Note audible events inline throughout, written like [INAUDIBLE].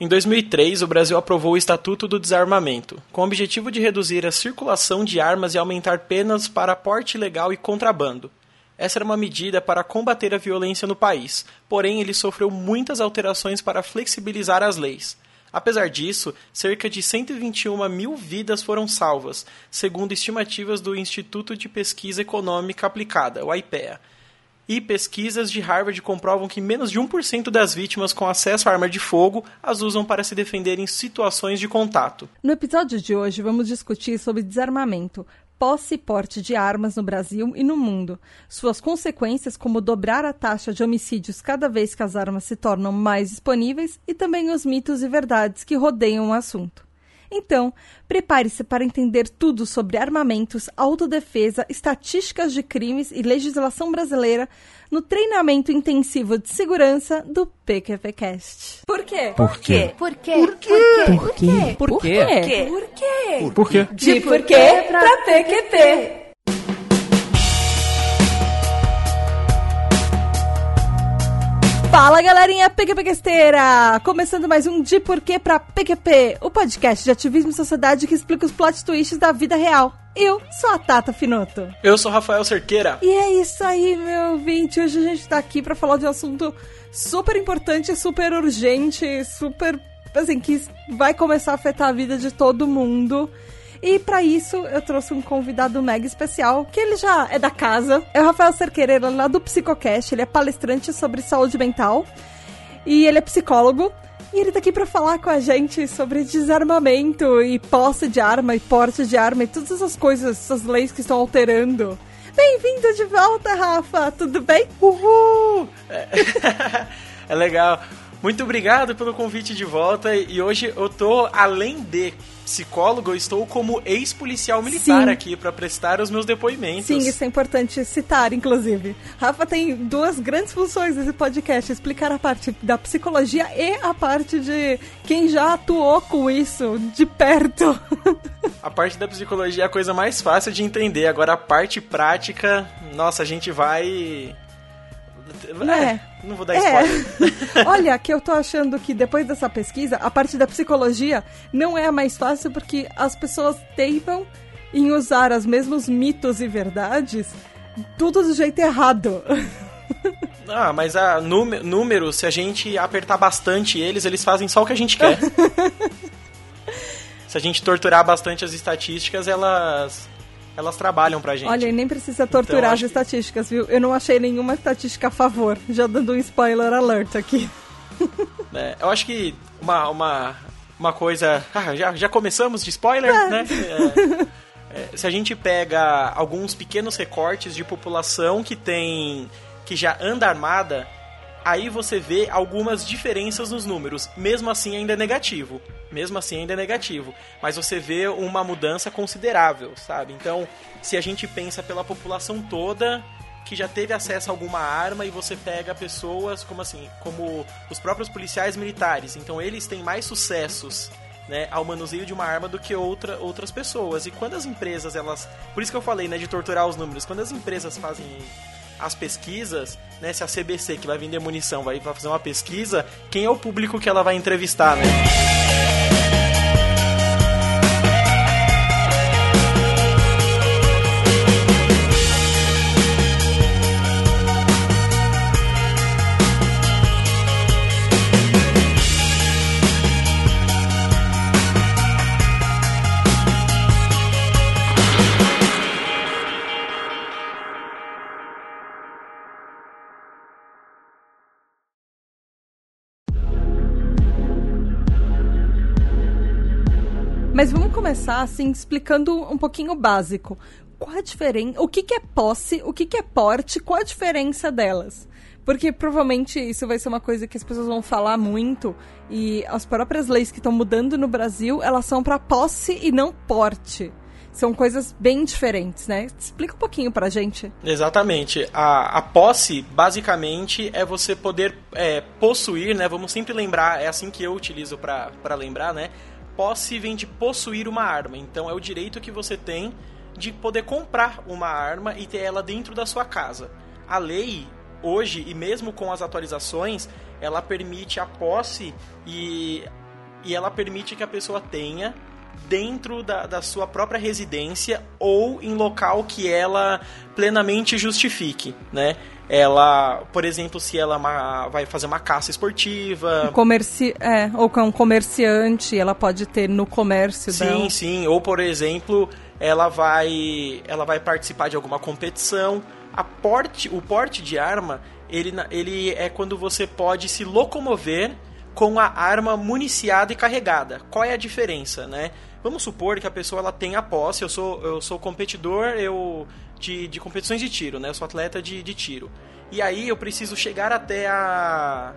Em 2003, o Brasil aprovou o Estatuto do Desarmamento, com o objetivo de reduzir a circulação de armas e aumentar penas para porte ilegal e contrabando. Essa era uma medida para combater a violência no país, porém ele sofreu muitas alterações para flexibilizar as leis. Apesar disso, cerca de 121 mil vidas foram salvas, segundo estimativas do Instituto de Pesquisa Econômica Aplicada, o IPEA. E pesquisas de Harvard comprovam que menos de 1% das vítimas com acesso à arma de fogo as usam para se defender em situações de contato. No episódio de hoje, vamos discutir sobre desarmamento, posse e porte de armas no Brasil e no mundo, suas consequências, como dobrar a taxa de homicídios cada vez que as armas se tornam mais disponíveis, e também os mitos e verdades que rodeiam o assunto. Então, prepare-se para entender tudo sobre armamentos, autodefesa, estatísticas de crimes e legislação brasileira no treinamento intensivo de segurança do PQPcast. Por quê? Por quê? Por quê? Por quê? Por quê? Por quê? Por quê? Por quê? De porquê pra PQP. Fala galerinha PQPquesteira! Começando mais um De Porquê pra PQP, o podcast de ativismo e sociedade que explica os plot twists da vida real. Eu sou a Tata Finoto. Eu sou Rafael Cerqueira. E é isso aí, meu ouvinte. Hoje a gente tá aqui pra falar de um assunto super importante, super urgente, super. assim, que vai começar a afetar a vida de todo mundo. E para isso eu trouxe um convidado mega especial, que ele já é da casa. É o Rafael Cerqueira, é lá do Psicocast, ele é palestrante sobre saúde mental e ele é psicólogo. E ele tá aqui para falar com a gente sobre desarmamento e posse de arma e porte de arma e todas essas coisas, essas leis que estão alterando. Bem-vindo de volta, Rafa! Tudo bem? Uhul! É [LAUGHS] legal. Muito obrigado pelo convite de volta. E hoje eu tô, além de psicólogo, eu estou como ex-policial militar Sim. aqui para prestar os meus depoimentos. Sim, isso é importante citar, inclusive. Rafa tem duas grandes funções nesse podcast: explicar a parte da psicologia e a parte de quem já atuou com isso de perto. A parte da psicologia é a coisa mais fácil de entender. Agora a parte prática, nossa, a gente vai. É. não vou dar spoiler. É. [LAUGHS] Olha, que eu tô achando que depois dessa pesquisa, a parte da psicologia não é a mais fácil porque as pessoas teimam em usar os mesmos mitos e verdades tudo do jeito errado. [LAUGHS] Ah, mas a número, se a gente apertar bastante eles, eles fazem só o que a gente quer. [LAUGHS] se a gente torturar bastante as estatísticas, elas elas trabalham pra gente. Olha, e nem precisa torturar Então, as que- estatísticas, viu? Eu não achei nenhuma estatística a favor. Já dando um spoiler alert aqui. né? [LAUGHS] Eu acho que uma, uma, uma coisa. [LAUGHS] Ah, já, já começamos de spoiler, né? É, é, se a gente pega alguns pequenos recortes de população que tem. que já anda armada, aí você vê algumas diferenças nos números. Mesmo assim ainda é negativo. Mesmo assim ainda é negativo. Mas você vê uma mudança considerável, sabe? Então, se a gente pensa pela população toda que já teve acesso a alguma arma e você pega pessoas como assim, como os próprios policiais militares. Então eles têm mais sucessos né, ao manuseio de uma arma do que outra, outras pessoas. E quando as empresas, elas. Por isso que eu falei, né, de torturar os números. Quando as empresas fazem as pesquisas, né, se a CBC que vai vender munição vai, fazer uma pesquisa, quem é o público que ela vai entrevistar, né? Mas vamos começar, assim, explicando um pouquinho o básico. Qual a diferença? O que, que é posse? O que, que é porte? Qual a diferença delas? Porque provavelmente isso vai ser uma coisa que as pessoas vão falar muito e as próprias leis que estão mudando no Brasil, elas são para posse e não porte. São coisas bem diferentes, né? Explica um pouquinho pra gente. Exatamente. A, a posse, basicamente, é você poder é, possuir, né? Vamos sempre lembrar, é assim que eu utilizo pra lembrar, né? Posse vem de possuir uma arma. Então é o direito que você tem de poder comprar uma arma e ter ela dentro da sua casa. A lei, hoje, e mesmo com as atualizações, ela permite a posse e e ela permite que a pessoa tenha dentro da, da sua própria residência ou em local que ela plenamente justifique, né? Ela, por exemplo, se ela vai fazer uma caça esportiva, Comerci... É, ou com um comerciante, ela pode ter no comércio Sim, dela. sim. Ou, por exemplo, ela vai, ela vai participar de alguma competição. A porte, o porte de arma, ele, ele é quando você pode se locomover com a arma municiada e carregada. Qual é a diferença, né? Vamos supor que a pessoa ela tem a posse, eu sou, eu sou competidor eu de, de competições de tiro, né? Eu sou atleta de, de tiro. E aí eu preciso chegar até a,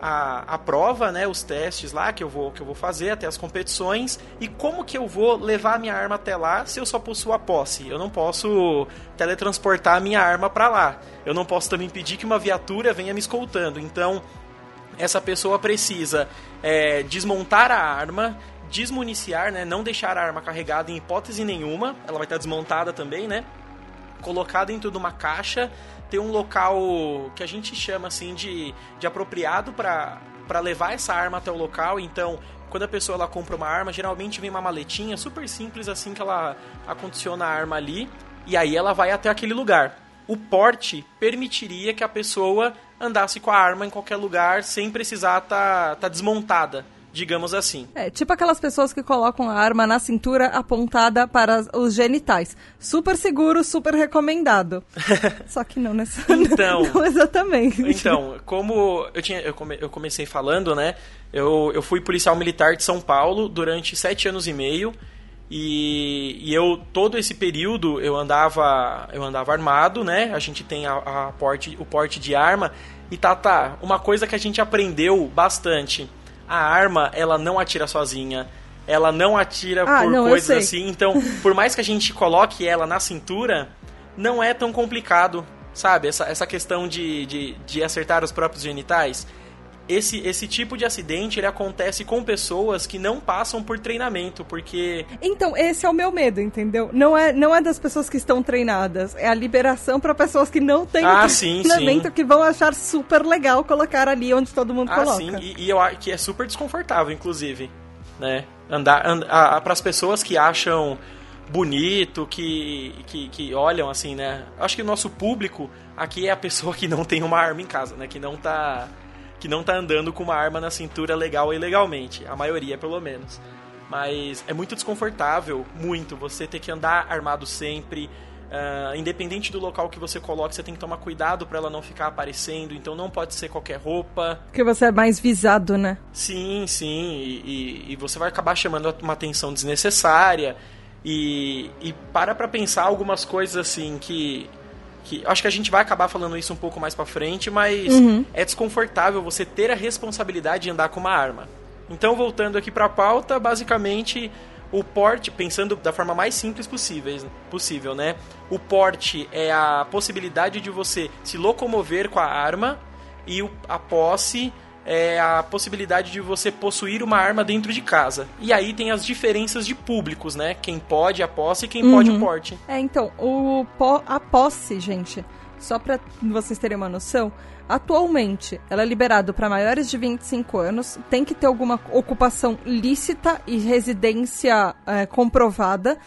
a, a prova, né, os testes lá que eu vou que eu vou fazer até as competições e como que eu vou levar a minha arma até lá se eu só possuo a posse? Eu não posso teletransportar a minha arma para lá. Eu não posso também pedir que uma viatura venha me escoltando. Então essa pessoa precisa é, desmontar a arma, desmuniciar, né, não deixar a arma carregada em hipótese nenhuma. Ela vai estar desmontada também, né? Colocada dentro de uma caixa, ter um local que a gente chama assim de, de apropriado para levar essa arma até o local. Então, quando a pessoa ela compra uma arma, geralmente vem uma maletinha super simples assim que ela acondiciona a arma ali e aí ela vai até aquele lugar. O porte permitiria que a pessoa andasse com a arma em qualquer lugar sem precisar estar tá, desmontada, digamos assim. É, tipo aquelas pessoas que colocam a arma na cintura apontada para os genitais. Super seguro, super recomendado. [LAUGHS] Só que não necessariamente. Então. [LAUGHS] não exatamente. Então, como eu, tinha, eu, come- eu comecei falando, né? Eu, eu fui policial militar de São Paulo durante sete anos e meio. E, e eu, todo esse período, eu andava eu andava armado, né? A gente tem a, a porte, o porte de arma. E tá, tá, uma coisa que a gente aprendeu bastante. A arma, ela não atira sozinha. Ela não atira Ah, por não, coisas assim. Então, por mais que a gente coloque ela na cintura, não é tão complicado, sabe? Essa, essa questão de, de, de acertar os próprios genitais. Esse, esse tipo de acidente ele acontece com pessoas que não passam por treinamento, porque Então, esse é o meu medo, entendeu? Não é, não é das pessoas que estão treinadas, é a liberação para pessoas que não têm Ah, sim, treinamento sim. que vão achar super legal colocar ali onde todo mundo Ah, coloca. sim, e, e eu acho que é super desconfortável, inclusive, né? Andar, and, para as pessoas que acham bonito, que, que, que olham assim, né? Acho que o nosso público aqui é a pessoa que não tem uma arma em casa, né? Que não tá que não tá andando com uma arma na cintura legal e legalmente, a maioria pelo menos. Mas é muito desconfortável, muito, você ter que andar armado sempre. ah, independente do local que você coloque, você tem que tomar cuidado para ela não ficar aparecendo. Então não pode ser qualquer roupa. Porque você é mais visado, né? Sim, sim, e, e- e você vai acabar chamando uma atenção desnecessária. E, e para pra pensar algumas coisas assim que. Que acho que a gente vai acabar falando isso um pouco mais pra frente, mas é desconfortável você ter a responsabilidade de andar com uma arma. Então, voltando aqui pra pauta, basicamente o porte, pensando da forma mais simples possível, possível, né? O porte é a possibilidade de você se locomover com a arma e a posse é a possibilidade de você possuir uma arma dentro de casa. E aí tem as diferenças de públicos, né? Quem pode a posse e quem pode o porte. É, então, o po- a posse, gente, só pra vocês terem uma noção, atualmente ela é liberada para maiores de 25 anos, tem que ter alguma ocupação lícita e residência é, comprovada.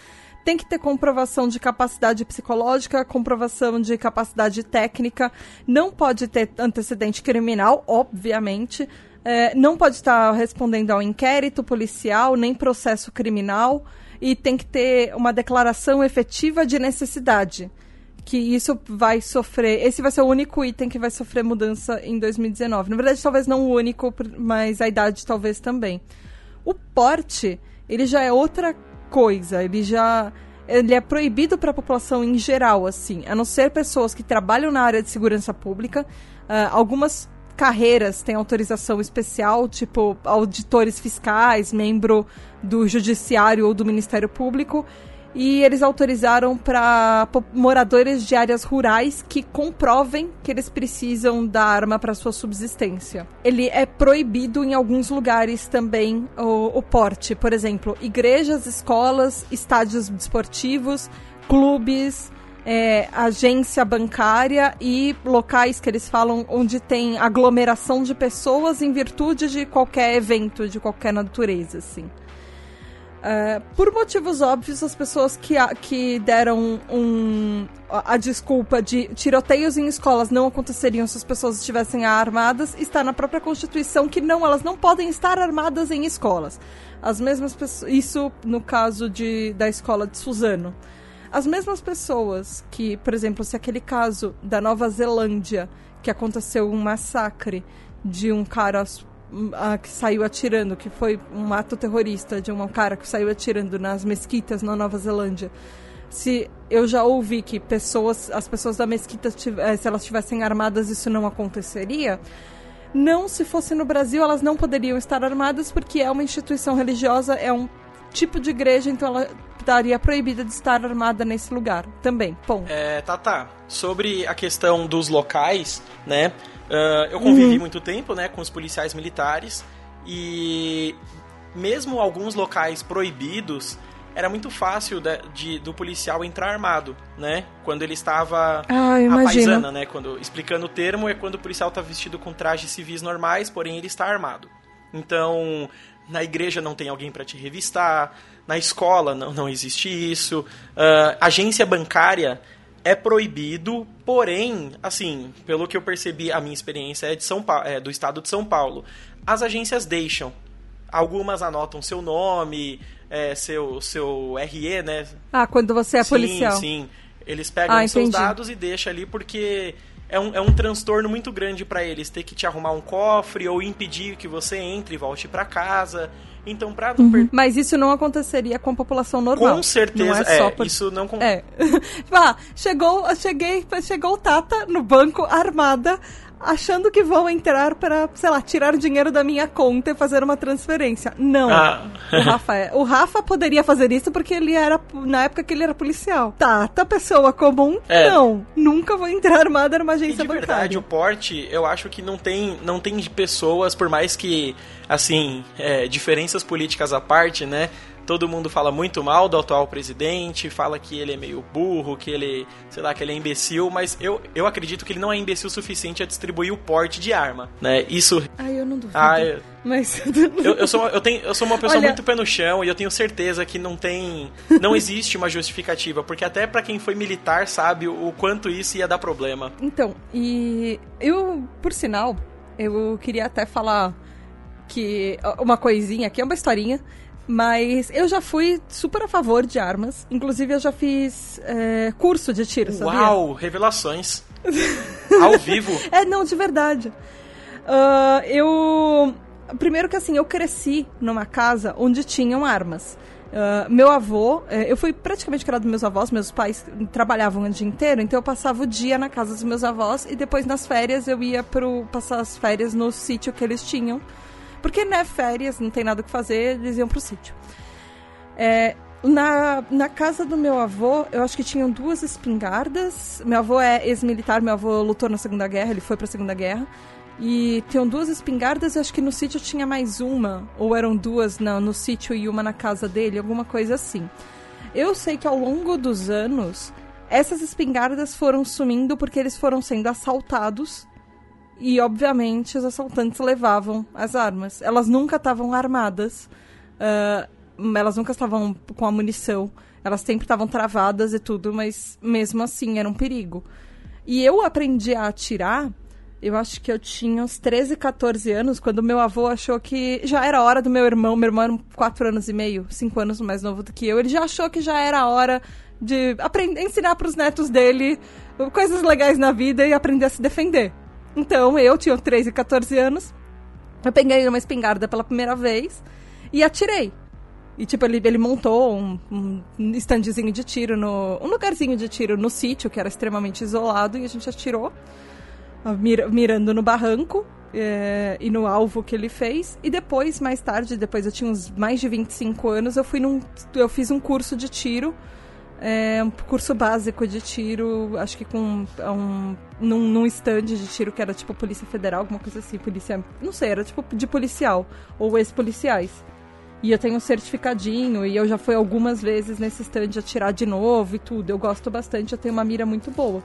Tem que ter comprovação de capacidade psicológica, comprovação de capacidade técnica, não pode ter antecedente criminal, obviamente, é, não pode estar respondendo ao inquérito policial, nem processo criminal, e tem que ter uma declaração efetiva de necessidade. Que isso vai sofrer. Esse vai ser o único item que vai sofrer mudança em 2019. Na verdade, talvez não o único, mas a idade talvez também. O porte, ele já é outra coisa. Ele já. Ele é proibido para a população em geral, assim, a não ser pessoas que trabalham na área de segurança pública. Ah, algumas carreiras têm autorização especial, tipo auditores fiscais, membro do judiciário ou do Ministério Público. E eles autorizaram para moradores de áreas rurais que comprovem que eles precisam da arma para sua subsistência. Ele é proibido em alguns lugares também o, o porte, por exemplo, igrejas, escolas, estádios desportivos, clubes, é, agência bancária e locais que eles falam onde tem aglomeração de pessoas em virtude de qualquer evento, de qualquer natureza, assim. É, por motivos óbvios, as pessoas que, a, que deram um, a, a, desculpa de tiroteios em escolas não aconteceriam se as pessoas estivessem armadas, está na própria Constituição que não, elas não podem estar armadas em escolas. As mesmas pessoas, isso no caso de, da escola de Suzano. As mesmas pessoas que, por exemplo, se aquele caso da Nova Zelândia, que aconteceu um massacre de um cara a, que saiu atirando, que foi um ato terrorista de um cara que saiu atirando nas mesquitas na Nova Zelândia. Se eu já ouvi que pessoas, as pessoas da mesquita, eh, se elas estivessem armadas, isso não aconteceria. Não, se fosse no Brasil, elas não poderiam estar armadas porque é uma instituição religiosa, é um tipo de igreja, então ela estaria proibida de estar armada nesse lugar também. Ponto. É, tá, tá. Sobre a questão dos locais, né? Uh, eu convivi uhum. muito tempo, né, com os policiais militares e mesmo alguns locais proibidos era muito fácil de, de, do policial entrar armado, né? Quando ele estava ah, a paisana, né? Quando explicando o termo é quando o policial está vestido com trajes civis normais, porém ele está armado. Então, na igreja não tem alguém para te revistar, na escola não, não existe isso, uh, agência bancária é proibido, porém, assim, pelo que eu percebi, a minha experiência é, de São pa é do estado de São Paulo. As agências deixam. Algumas anotam seu nome, é, seu, seu RE, né? Ah, quando você é sim, policial. Sim, Eles pegam ah, seus dados e deixam ali porque é um, é um transtorno muito grande para eles ter que te arrumar um cofre ou impedir que você entre e volte para casa. Então, pra não uhum. Mas isso não aconteceria com a população normal. Com certeza, não é, é por... isso não... É. [LAUGHS] ah, chegou, cheguei, chegou o Tata no banco armada, achando que vão entrar para, sei lá, tirar dinheiro da minha conta e fazer uma transferência. Não. Ah. o, Rafa é. o Rafa poderia fazer isso porque ele era, na época que ele era policial. Tá, tá pessoa comum, é. não. Nunca vou entrar armada numa agência e de bancária. verdade, o porte, eu acho que não tem, não tem pessoas, por mais que, assim, é, diferenças políticas à parte, né? Todo mundo fala muito mal do atual presidente, fala que ele é meio burro, que ele, sei lá, que ele é imbecil, mas eu, eu acredito que ele não é imbecil o suficiente a distribuir o porte de arma, né? Isso... Ai, eu não duvido. Ah, eu... Mas... eu, eu, sou, eu, tenho, eu sou uma pessoa Olha... muito pé no chão e eu tenho certeza que não tem... Não existe uma justificativa, porque até para quem foi militar sabe o quanto isso ia dar problema. Então, e eu, por sinal, eu queria até falar que uma coisinha aqui, é uma historinha mas eu já fui super a favor de armas. Inclusive, eu já fiz é, curso de tiro, sabia? Uau, revelações. [LAUGHS] Ao vivo. É, não, de verdade. Uh, eu... Primeiro que assim, eu cresci numa casa onde tinham armas. Uh, meu avô, eh, eu fui praticamente criado dos meus avós, meus pais trabalhavam o dia inteiro, então eu passava o dia na casa dos meus avós e depois nas férias eu ia pro, passar as férias no sítio que eles tinham porque, né, férias, não tem nada que fazer, eles iam pro sítio. É, na, na casa do meu avô, eu acho que tinham duas espingardas. Meu avô é ex-militar, meu avô lutou na Segunda Guerra, ele foi pra Segunda Guerra. E tinham duas espingardas, e acho que no sítio tinha mais uma, ou eram duas no, no sítio e uma na casa dele, alguma coisa assim. Eu sei que ao longo dos anos, essas espingardas foram sumindo porque eles foram sendo assaltados e, obviamente, os assaltantes levavam as armas. Elas nunca estavam armadas, uh, elas nunca estavam com a munição, elas sempre estavam travadas e tudo, mas mesmo assim era um perigo. E eu aprendi a atirar, eu acho que eu tinha uns 13, 14 anos, quando meu avô achou que já era hora do meu irmão, meu irmão era 4 anos e meio, 5 anos mais novo do que eu, ele já achou que já era hora de aprender, ensinar para os netos dele coisas legais na vida e aprender a se defender. Então, eu tinha 13 e 14 anos. Eu peguei uma espingarda pela primeira vez e atirei. E, tipo, ele, ele montou um, um standzinho de tiro, no, um lugarzinho de tiro no sítio, que era extremamente isolado, e a gente atirou, mir, mirando no barranco é, e no alvo que ele fez. E depois, mais tarde, depois eu tinha uns mais de 25 anos, eu fui num. Eu fiz um curso de tiro é um curso básico de tiro, acho que com um, num, num stand de tiro que era tipo Polícia Federal, alguma coisa assim, polícia. Não sei, era tipo de policial, ou ex-policiais. E eu tenho um certificadinho e eu já fui algumas vezes nesse stand atirar de novo e tudo. Eu gosto bastante, eu tenho uma mira muito boa.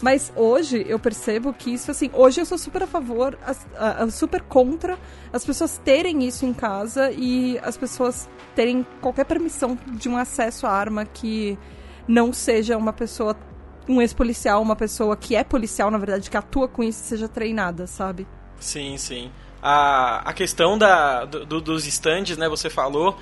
Mas hoje eu percebo que isso, assim, hoje eu sou super a favor, a, a, super contra as pessoas terem isso em casa e as pessoas terem qualquer permissão de um acesso à arma que não seja uma pessoa, um ex-policial, uma pessoa que é policial, na verdade, que atua com isso seja treinada, sabe? Sim, sim. A, a questão da, do, dos stands, né, você falou.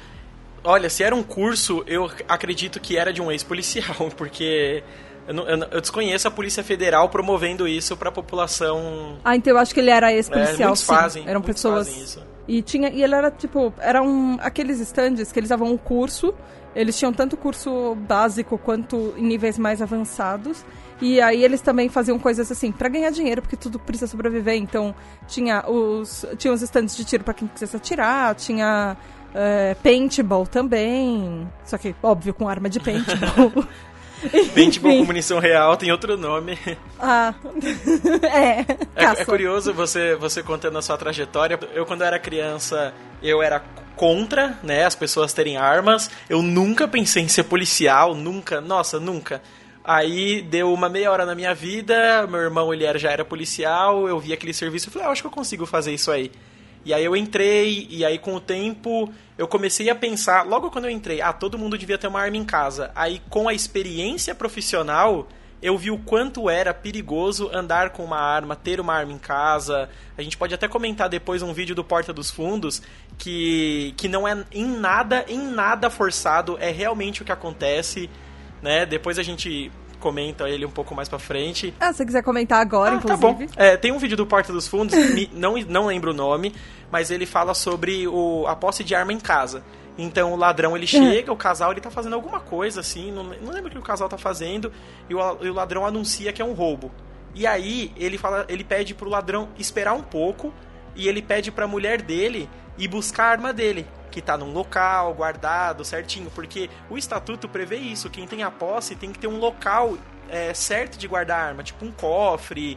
Olha, se era um curso, eu acredito que era de um ex-policial, [LAUGHS] porque eu, eu, eu, desconheço a Polícia Federal promovendo isso para a população. Ah, então eu acho que ele era ex-policial, é, sim. Fazem, Eram pessoas. Fazem isso. E tinha e ele era tipo, eram aqueles stands que eles davam um curso. Eles tinham tanto curso básico quanto em níveis mais avançados. E aí eles também faziam coisas assim para ganhar dinheiro, porque tudo precisa sobreviver. Então tinha os tinha os stands de tiro para quem quisesse atirar, tinha é, paintball também. Só que óbvio com arma de paintball. [LAUGHS] Paintball com munição real tem outro nome. Ah, [LAUGHS] é. É, é, curioso você, você contando a sua trajetória. Eu, quando era criança, eu era contra, né, as pessoas terem armas. Eu nunca pensei em ser policial, nunca, nossa, nunca. Aí deu uma meia hora na minha vida, meu irmão ele era, já era policial, eu vi aquele serviço e falei, ah, acho que eu consigo fazer isso aí. E aí eu entrei, e aí com o tempo eu comecei a pensar, logo quando eu entrei, ah, todo mundo devia ter uma arma em casa. Aí com a experiência profissional, eu vi o quanto era perigoso andar com uma arma, ter uma arma em casa. A gente pode até comentar depois um vídeo do Porta dos Fundos que, que não é em nada, em nada forçado, é realmente o que acontece, né? Depois a gente comenta ele um pouco mais pra frente. Ah, se você quiser comentar agora, ah, inclusive. Tá bom. É, tem um vídeo do Porta dos Fundos, [LAUGHS] não, não lembro o nome, mas ele fala sobre o, a posse de arma em casa. Então o ladrão ele [LAUGHS] chega, o casal ele tá fazendo alguma coisa assim, não, não lembro o que o casal tá fazendo, e o, e o ladrão anuncia que é um roubo. E aí ele fala, ele pede pro ladrão esperar um pouco e ele pede pra mulher dele ir buscar a arma dele que está num local guardado certinho, porque o estatuto prevê isso. Quem tem a posse tem que ter um local é, certo de guardar a arma, tipo um cofre.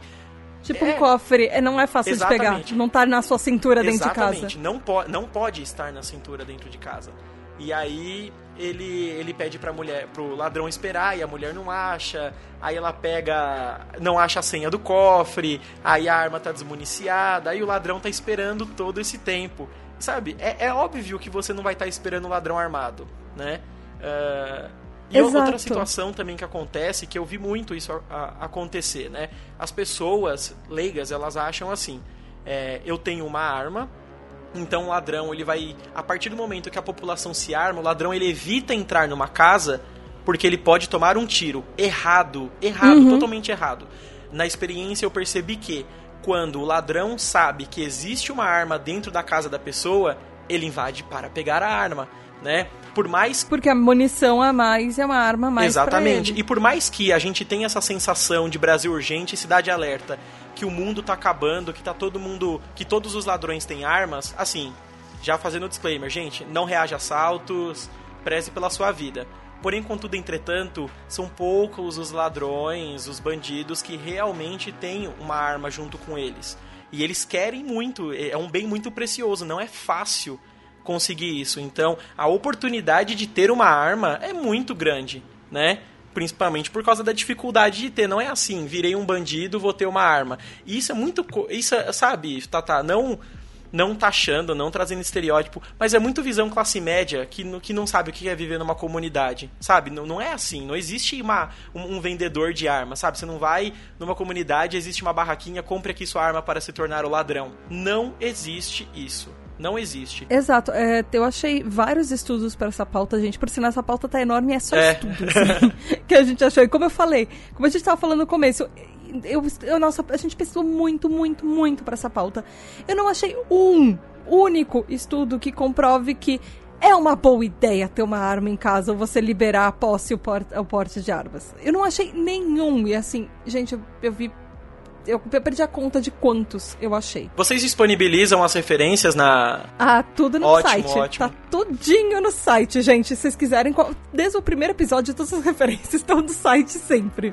Tipo é, um cofre, é, não é fácil exatamente. de pegar, não tá na sua cintura dentro de casa. Exatamente, não, po não pode estar na cintura dentro de casa. E aí ele, ele pede pra mulher, pro ladrão esperar, e a mulher não acha. Aí ela pega, não acha a senha do cofre, aí a arma tá desmuniciada, aí o ladrão tá esperando todo esse tempo. Sabe, é, é óbvio que você não vai estar tá esperando um ladrão armado, né? Uh, e Exato. outra situação também que acontece, que eu vi muito isso a, a, acontecer, né? As pessoas leigas, elas acham assim, é, eu tenho uma arma, então o ladrão, ele vai... A partir do momento que a população se arma, o ladrão, ele evita entrar numa casa porque ele pode tomar um tiro. Errado. Errado, uhum. totalmente errado. Na experiência eu percebi que quando o ladrão sabe que existe uma arma dentro da casa da pessoa, ele invade para pegar a arma, né? Por mais porque a munição a mais é uma arma mais Exatamente. E por mais que a gente tenha essa sensação de Brasil urgente e cidade alerta, que o mundo tá acabando, que tá todo mundo, que todos os ladrões têm armas, assim, já fazendo o disclaimer, gente, não reaja a assaltos, preze pela sua vida. Porém, contudo, entretanto, são poucos os ladrões, os bandidos que realmente têm uma arma junto com eles. E eles querem muito, é um bem muito precioso, não é fácil conseguir isso. Então, a oportunidade de ter uma arma é muito grande, né? Principalmente por causa da dificuldade de ter. Não é assim, virei um bandido, vou ter uma arma. E isso é muito. Isso, é, sabe, Tata, não não taxando, não trazendo estereótipo, mas é muito visão classe média que, que não sabe o que é viver numa comunidade, sabe? Não, não é assim, não existe uma, um, um, vendedor de arma, sabe? Você não vai numa comunidade, existe uma barraquinha, compre aqui sua arma para se tornar o ladrão. Não existe isso. Não existe. Exato. É, eu achei vários estudos para essa pauta, gente. Por sinal, essa pauta tá enorme e é só é. estudos assim, [LAUGHS] que a gente achou. E como eu falei, como a gente estava falando no começo, eu, eu, nossa, a gente pensou muito, muito, muito para essa pauta. Eu não achei um único estudo que comprove que é uma boa ideia ter uma arma em casa ou você liberar a posse e o, porte, o porte de armas. Eu não achei nenhum. E assim, gente, eu, eu vi eu, perdi a conta de quantos eu achei. Vocês disponibilizam as referências na. Ah, tudo no ótimo, site. Ótimo. Tá tudinho no site, gente. Se vocês quiserem, desde o primeiro episódio, todas as [LAUGHS] referências estão no site sempre.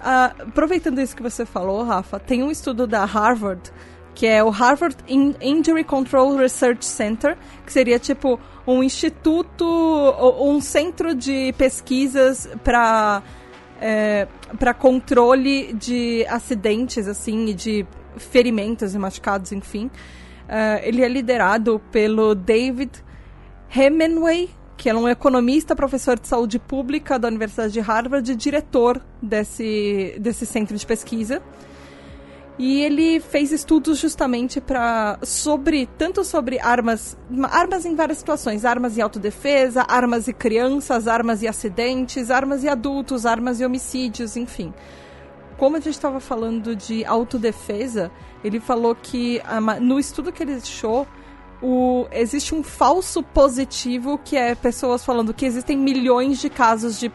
Uh, aproveitando isso que você falou, Rafa, tem um estudo da Harvard que é o Harvard Injury Control Research Center, que seria tipo um instituto, um centro de pesquisas para é, para controle de acidentes assim e de ferimentos e machucados, enfim. Uh, ele é liderado pelo David Hemingway, que é um economista, professor de saúde pública da Universidade de Harvard e diretor desse, desse centro de pesquisa. E ele fez estudos justamente para sobre tanto sobre armas, armas em várias situações, armas e autodefesa, armas e crianças, armas e acidentes, armas e adultos, armas e homicídios, enfim. Como a gente estava falando de autodefesa, ele falou que no estudo que ele deixou, o, existe um falso positivo que é pessoas falando que existem milhões de casos de,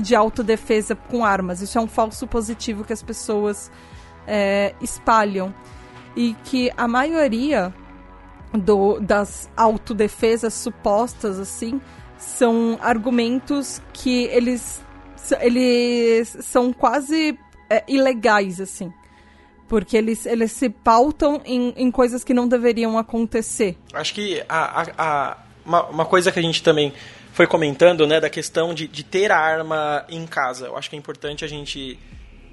de autodefesa com armas. Isso é um falso positivo que as pessoas é, espalham. E que a maioria do, das autodefesas supostas, assim, são argumentos que eles, eles são quase é, ilegais, assim. Porque eles, eles se pautam em, em coisas que não deveriam acontecer. Acho que a, a, a uma, uma, coisa que a gente também foi comentando, né, da questão de, de ter a arma em casa. Eu acho que é importante a gente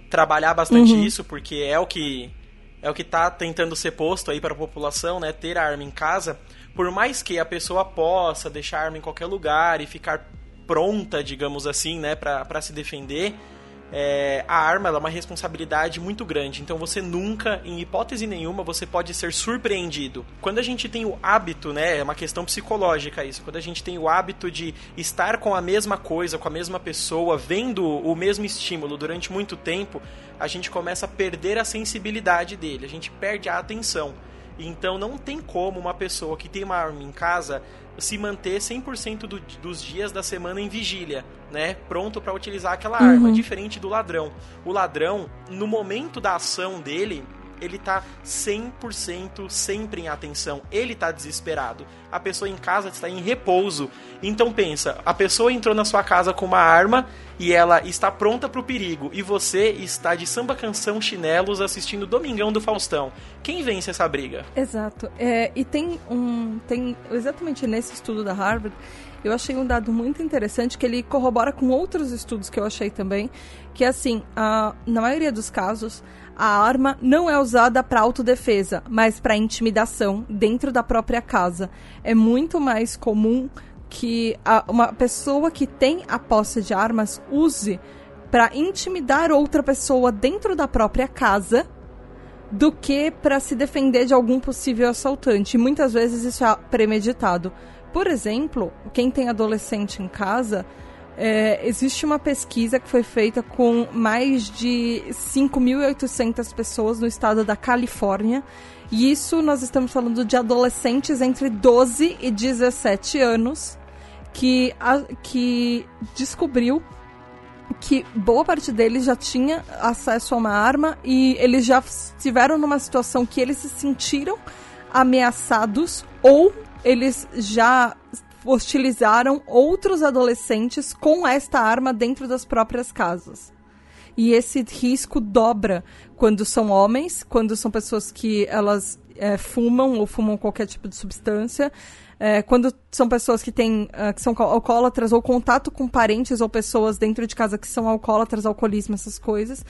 trabalhar bastante uhum. isso, porque é o que é o que está tentando ser posto aí para a população, né, ter a arma em casa. Por mais que a pessoa possa deixar a arma em qualquer lugar e ficar pronta, digamos assim, né, para se defender, é, a arma é uma responsabilidade muito grande. Então você nunca, em hipótese nenhuma, você pode ser surpreendido. Quando a gente tem o hábito, né, é uma questão psicológica isso. Quando a gente tem o hábito de estar com a mesma coisa, com a mesma pessoa, vendo o mesmo estímulo durante muito tempo, a gente começa a perder a sensibilidade dele. A gente perde a atenção. Então não tem como uma pessoa que tem uma arma em casa se manter 100% do, dos dias da semana em vigília, né? Pronto para utilizar aquela uhum. arma, diferente do ladrão. O ladrão, no momento da ação dele, ele tá 100% sempre em atenção. Ele tá desesperado. A pessoa em casa está em repouso. Então pensa, a pessoa entrou na sua casa com uma arma e ela está pronta para o perigo e você está de samba canção chinelos assistindo Domingão do Faustão. Quem vence essa briga? Exato. É, e tem um tem exatamente nesse estudo da Harvard eu achei um dado muito interessante que ele corrobora com outros estudos que eu achei também, que é assim, a, na maioria dos casos, a arma não é usada para autodefesa, mas para intimidação dentro da própria casa. É muito mais comum que a, uma pessoa que tem a posse de armas use para intimidar outra pessoa dentro da própria casa do que para se defender de algum possível assaltante. E muitas vezes isso é premeditado. Por exemplo, quem tem adolescente em casa é, existe uma pesquisa que foi feita com mais de 5.800 pessoas no estado da Califórnia. E isso nós estamos falando de adolescentes entre 12 e 17 anos que, a, que descobriu que boa parte deles já tinha acesso a uma arma e eles já estiveram numa situação que eles se sentiram ameaçados ou eles já hostilizaram outros adolescentes com esta arma dentro das próprias casas. E esse risco dobra quando são homens, quando são pessoas que elas é, fumam ou fumam qualquer tipo de substância, é, quando são pessoas que têm uh, que são alcoólatras ou contato com parentes ou pessoas dentro de casa que são alcoólatras, alcoolismo, essas coisas,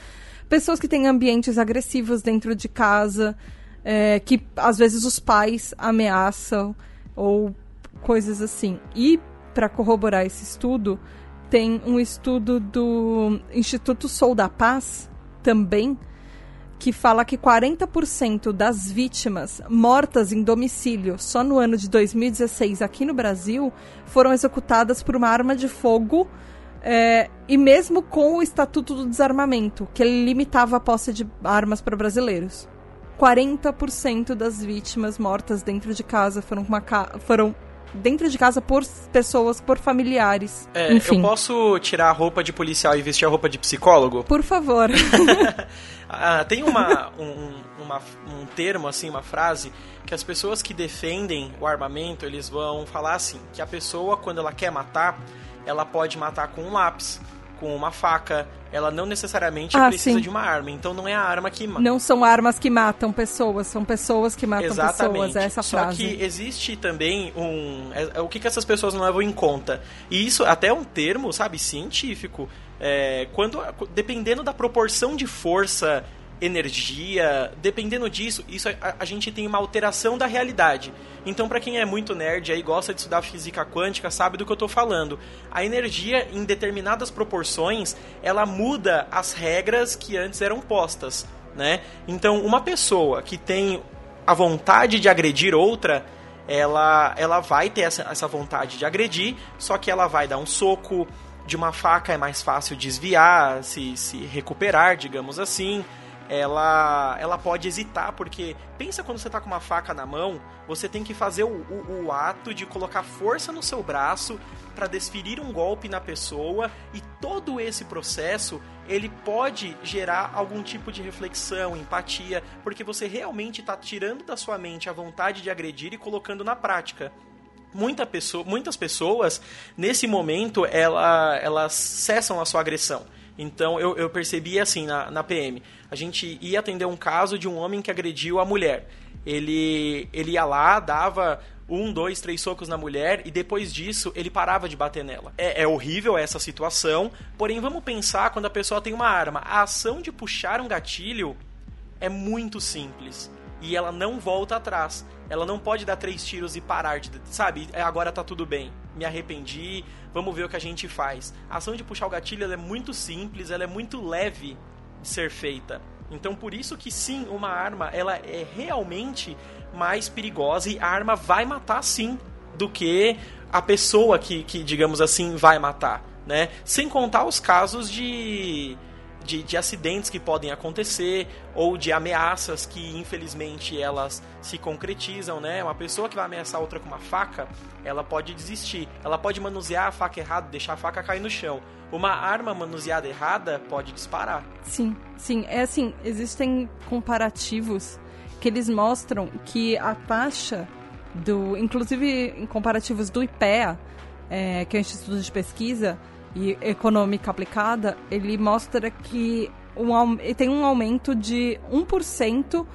pessoas que têm ambientes agressivos dentro de casa, é, que às vezes os pais ameaçam ou coisas assim. E para corroborar esse estudo, tem um estudo do Instituto Sou da Paz também que fala que 40% das vítimas mortas em domicílio só no ano de 2016 aqui no Brasil foram executadas por uma arma de fogo é, e mesmo com o Estatuto do Desarmamento, que limitava a posse de armas para brasileiros. 40% das vítimas mortas dentro de casa foram, ca foram dentro de casa por pessoas, por familiares. É, Enfim. Eu posso tirar a roupa de policial e vestir a roupa de psicólogo? Por favor. [LAUGHS] ah, tem uma, um, uma, um termo, assim, uma frase, que as pessoas que defendem o armamento, eles vão falar assim, que a pessoa, quando ela quer matar, ela pode matar com um lápis. Com uma faca. Ela não necessariamente Ah, precisa sim. de uma arma. Então não é a arma que mata. Não são armas que matam pessoas, são pessoas que matam pessoas. É essa Só frase. que existe também um. é- é o que, que essas pessoas não levam em conta? E isso até é um termo, sabe, científico. É, quando, dependendo da proporção de força, energia, dependendo disso, isso a, a gente tem uma alteração da realidade. Então, para quem é muito nerd aí gosta de estudar física quântica, sabe do que eu tô falando. A energia, em determinadas proporções, ela muda as regras que antes eram postas, né? Então, uma pessoa que tem a vontade de agredir outra, ela, ela vai ter essa, essa vontade de agredir, só que ela vai dar um soco, de uma faca é mais fácil desviar, se, se recuperar, digamos assim. Ela, ela pode hesitar, porque pensa quando você tá com uma faca na mão, você tem que fazer o, o, o ato de colocar força no seu braço para desferir um golpe na pessoa e todo esse processo ele pode gerar algum tipo de reflexão, empatia, porque você realmente está tirando da sua mente a vontade de agredir e colocando na prática. Muita pessoa, muitas pessoas, nesse momento, ela, elas cessam a sua agressão. Então, eu, eu percebi assim na, na PM. A gente ia atender um caso de um homem que agrediu a mulher. Ele, ele ia lá, dava um, dois, três socos na mulher e depois disso ele parava de bater nela. É, é horrível essa situação, porém vamos pensar quando a pessoa tem uma arma. A ação de puxar um gatilho é muito simples e ela não volta atrás. Ela não pode dar três tiros e parar de, sabe? É, Agora tá tudo bem. Me arrependi. Vamos ver o que a gente faz. A ação de puxar o gatilho é muito simples, ela é muito leve de ser feita. Então por isso que sim, uma arma ela é realmente mais perigosa e a arma vai matar sim do que a pessoa que, que digamos assim, vai matar, né? Sem contar os casos de de, de, acidentes que podem acontecer ou de ameaças que infelizmente elas se concretizam, né? Uma pessoa que vai ameaçar outra com uma faca, ela pode desistir, ela pode manusear a faca errado, deixar a faca cair no chão. Uma arma manuseada errada pode disparar. Sim, sim. É assim, existem comparativos que eles mostram que a taxa do. Inclusive em comparativos do IPEA, é, que é o Instituto de Pesquisa e Econômica Aplicada, ele mostra que um, tem um aumento de 1%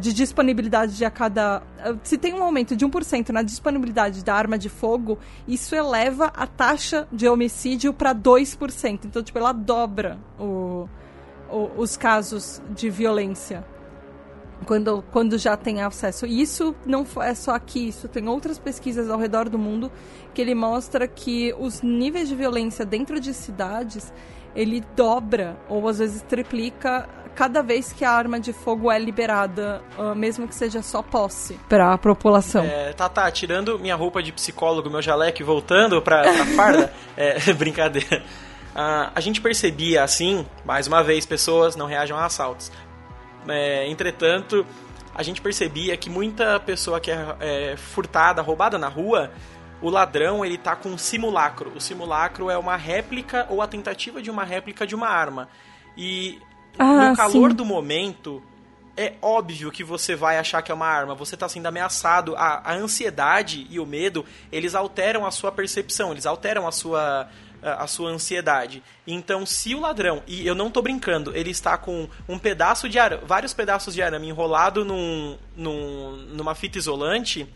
de disponibilidade de a cada. Se tem um aumento de 1% na disponibilidade da arma de fogo, isso eleva a taxa de homicídio para 2%. Então, tipo, ela dobra o, o, os casos de violência quando, quando já tem acesso. E isso não é só aqui, isso tem outras pesquisas ao redor do mundo que ele mostra que os níveis de violência dentro de cidades ele dobra ou às vezes triplica cada vez que a arma de fogo é liberada, uh, mesmo que seja só posse para a população. É, tá, tá, tirando minha roupa de psicólogo, meu jaleco e voltando pra, pra [LAUGHS] farda, é, [LAUGHS] brincadeira. Uh, a gente percebia assim, mais uma vez, pessoas não reagem a assaltos. É, entretanto, a gente percebia que muita pessoa que é, é, furtada, roubada na rua, o ladrão ele tá com um simulacro. O simulacro é uma réplica ou a tentativa de uma réplica de uma arma. E ah, no calor sim. do momento, é óbvio que você vai achar que é uma arma. Você está sendo ameaçado. A, a ansiedade e o medo, eles alteram a sua percepção, eles alteram a sua a sua ansiedade. Então, se o ladrão, e eu não tô brincando, ele está com um pedaço de arame, vários pedaços de arame enrolado num, num, numa fita isolante,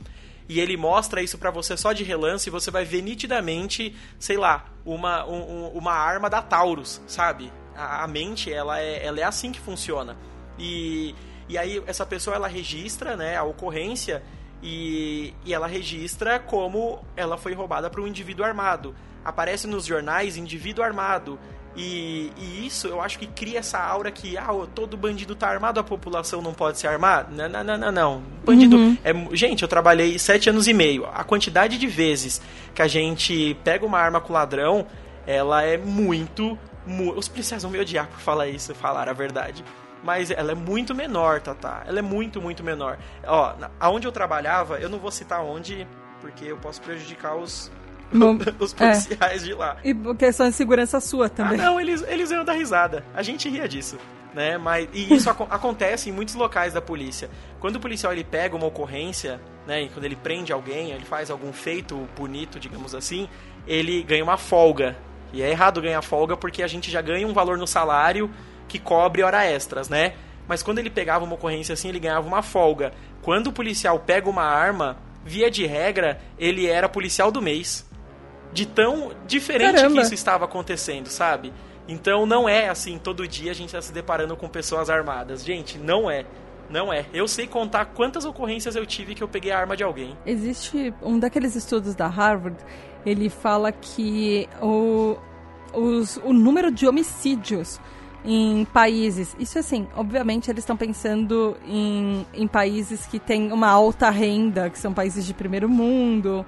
e ele mostra isso para você só de relance, você vai ver nitidamente, sei lá, uma, um, uma arma da Taurus, sabe? A, a, mente, ela é, ela é assim que funciona. E, e aí, essa pessoa, ela registra né, a ocorrência, e, e ela registra como ela foi roubada por um indivíduo armado aparece nos jornais indivíduo armado. E, e, isso eu acho que cria essa aura que ah, todo bandido tá armado, a população não pode se armar. Não, não, não, não. não. Bandido. Uhum. É, gente, eu trabalhei sete anos e meio. A quantidade de vezes que a gente pega uma arma com ladrão, ela é muito. Mu Os policiais vão me odiar por falar isso, falar a verdade. Mas ela é muito menor, Tá? Ela é muito, muito menor. Ó, aonde eu trabalhava, eu não vou citar onde, porque eu posso prejudicar os, [LAUGHS] Os policiais é. de lá. E questão de segurança sua também. Ah, não, eles, eles iam dar risada. A gente ria disso. Né? Mas, e isso ac [LAUGHS] acontece em muitos locais da polícia. Quando o policial ele pega uma ocorrência, né, e quando ele prende alguém, ele faz algum feito bonito, digamos assim, ele ganha uma folga. E é errado ganhar folga porque a gente já ganha um valor no salário que cobre hora extras, né? Mas quando ele pegava uma ocorrência assim, ele ganhava uma folga. Quando o policial pega uma arma, via de regra, ele era policial do mês. De tão diferente Caramba. que isso estava acontecendo, sabe? Então não é assim, todo dia a gente está se deparando com pessoas armadas. Gente, não é. Não é. Eu sei contar quantas ocorrências eu tive que eu peguei a arma de alguém. Existe um daqueles estudos da Harvard, ele fala que o, os- o número de homicídios em países. Isso assim, obviamente eles estão pensando em, em países que têm uma alta renda, que são países de primeiro mundo,